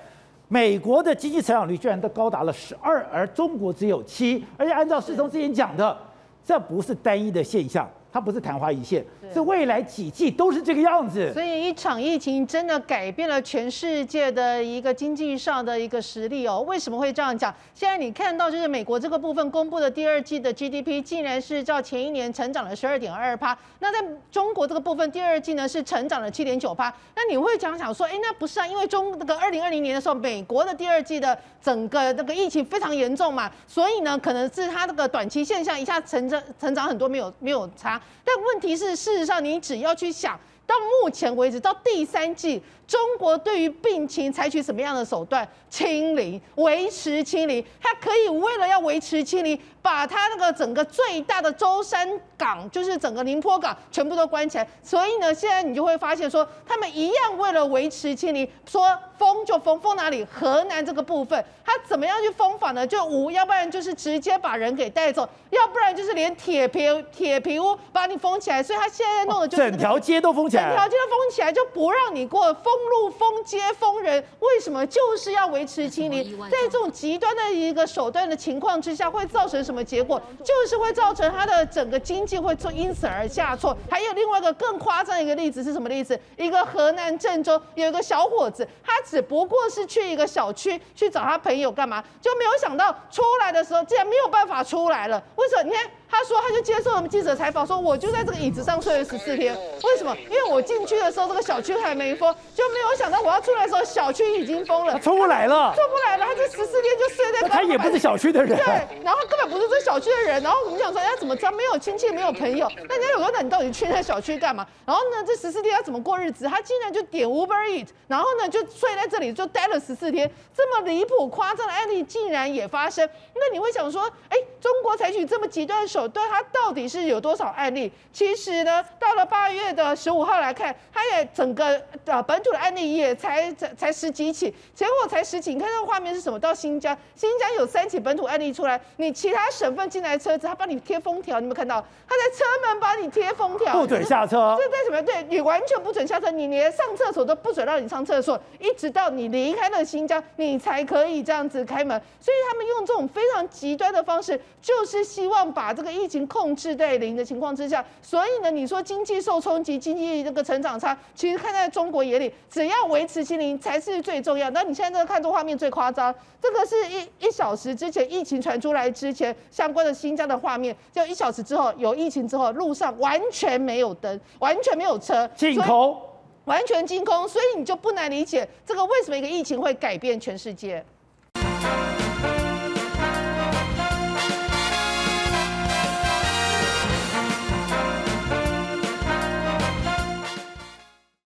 美国的经济成长率居然都高达了十二，而中国只有七，而且按照世聪之前讲的，这不是单一的现象。它不是昙花一现，是未来几季都是这个样子。所以一场疫情真的改变了全世界的一个经济上的一个实力哦。为什么会这样讲？现在你看到就是美国这个部分公布的第二季的 GDP，竟然是较前一年成长了十二点二趴。那在中国这个部分第二季呢是成长了七点九趴。那你会讲想说，哎，那不是啊？因为中那个二零二零年的时候，美国的第二季的整个那个疫情非常严重嘛，所以呢可能是它这个短期现象一下成长成长很多没有没有差。但问题是，事实上，你只要去想到目前为止，到第三季，中国对于病情采取什么样的手段？清零，维持清零，它可以为了要维持清零，把它那个整个最大的舟山港，就是整个宁波港，全部都关起来。所以呢，现在你就会发现说，他们一样为了维持清零，说封就封，封哪里？河南这个部分，他怎么样去封法呢？就无，要不然就是直接把人给带走，要不然就是连铁皮铁皮屋把你封起来。所以他现在弄的就整条街都封起来，整条街都封起来，就不让你过，封路、封街、封人。为什么？就是要维。持清零，在这种极端的一个手段的情况之下，会造成什么什么结果？就是会造成他的整个经济会因此而下挫。还有另外一个更夸张的一个例子是什么例子？一个河南郑州有一个小伙子，他只不过是去一个小区去找他朋友干嘛，就没有想到出来的时候竟然没有办法出来了。为什么？你看。他说，他就接受我们记者采访，说我就在这个椅子上睡了十四天。为什么？因为我进去的时候，这个小区还没封，就没有想到我要出来的时候，小区已经封了。他出不来了，出不来了。他这十四天就睡在。他也不是小区的人。对，然后根本不是这小区的人。然后我们想说，哎，怎么着？没有亲戚，没有朋友。那人家有个人，你到底去那小区干嘛？然后呢，这十四天要怎么过日子？他竟然就点 Uber Eat，然后呢就睡在这里，就待了十四天。这么离谱夸张的案例竟然也发生。那你会想说，哎，中国采取这么极端的手段，他到底？是有多少案例？其实呢，到了八月的十五号来看，他也整个呃本土的案例也才才才十几起，结果才十几。你看这个画面是什么？到新疆，新疆有三起本土案例出来，你其他省份进来的车子，他帮你贴封条，你有没有看到？他在车门帮你贴封条，不准下车。这在什么？对，你完全不准下车，你连上厕所都不准让你上厕所，一直到你离开了新疆，你才可以这样子开门。所以他们用这种非常极端的方式，就是希望把这疫情控制在零的情况之下，所以呢，你说经济受冲击，经济这个成长差，其实看在中国眼里，只要维持清零才是最重要。那你现在这个看这画面最夸张，这个是一一小时之前疫情传出来之前相关的新疆的画面，就一小时之后有疫情之后，路上完全没有灯，完全没有车，进空，完全清空，所以你就不难理解这个为什么一个疫情会改变全世界。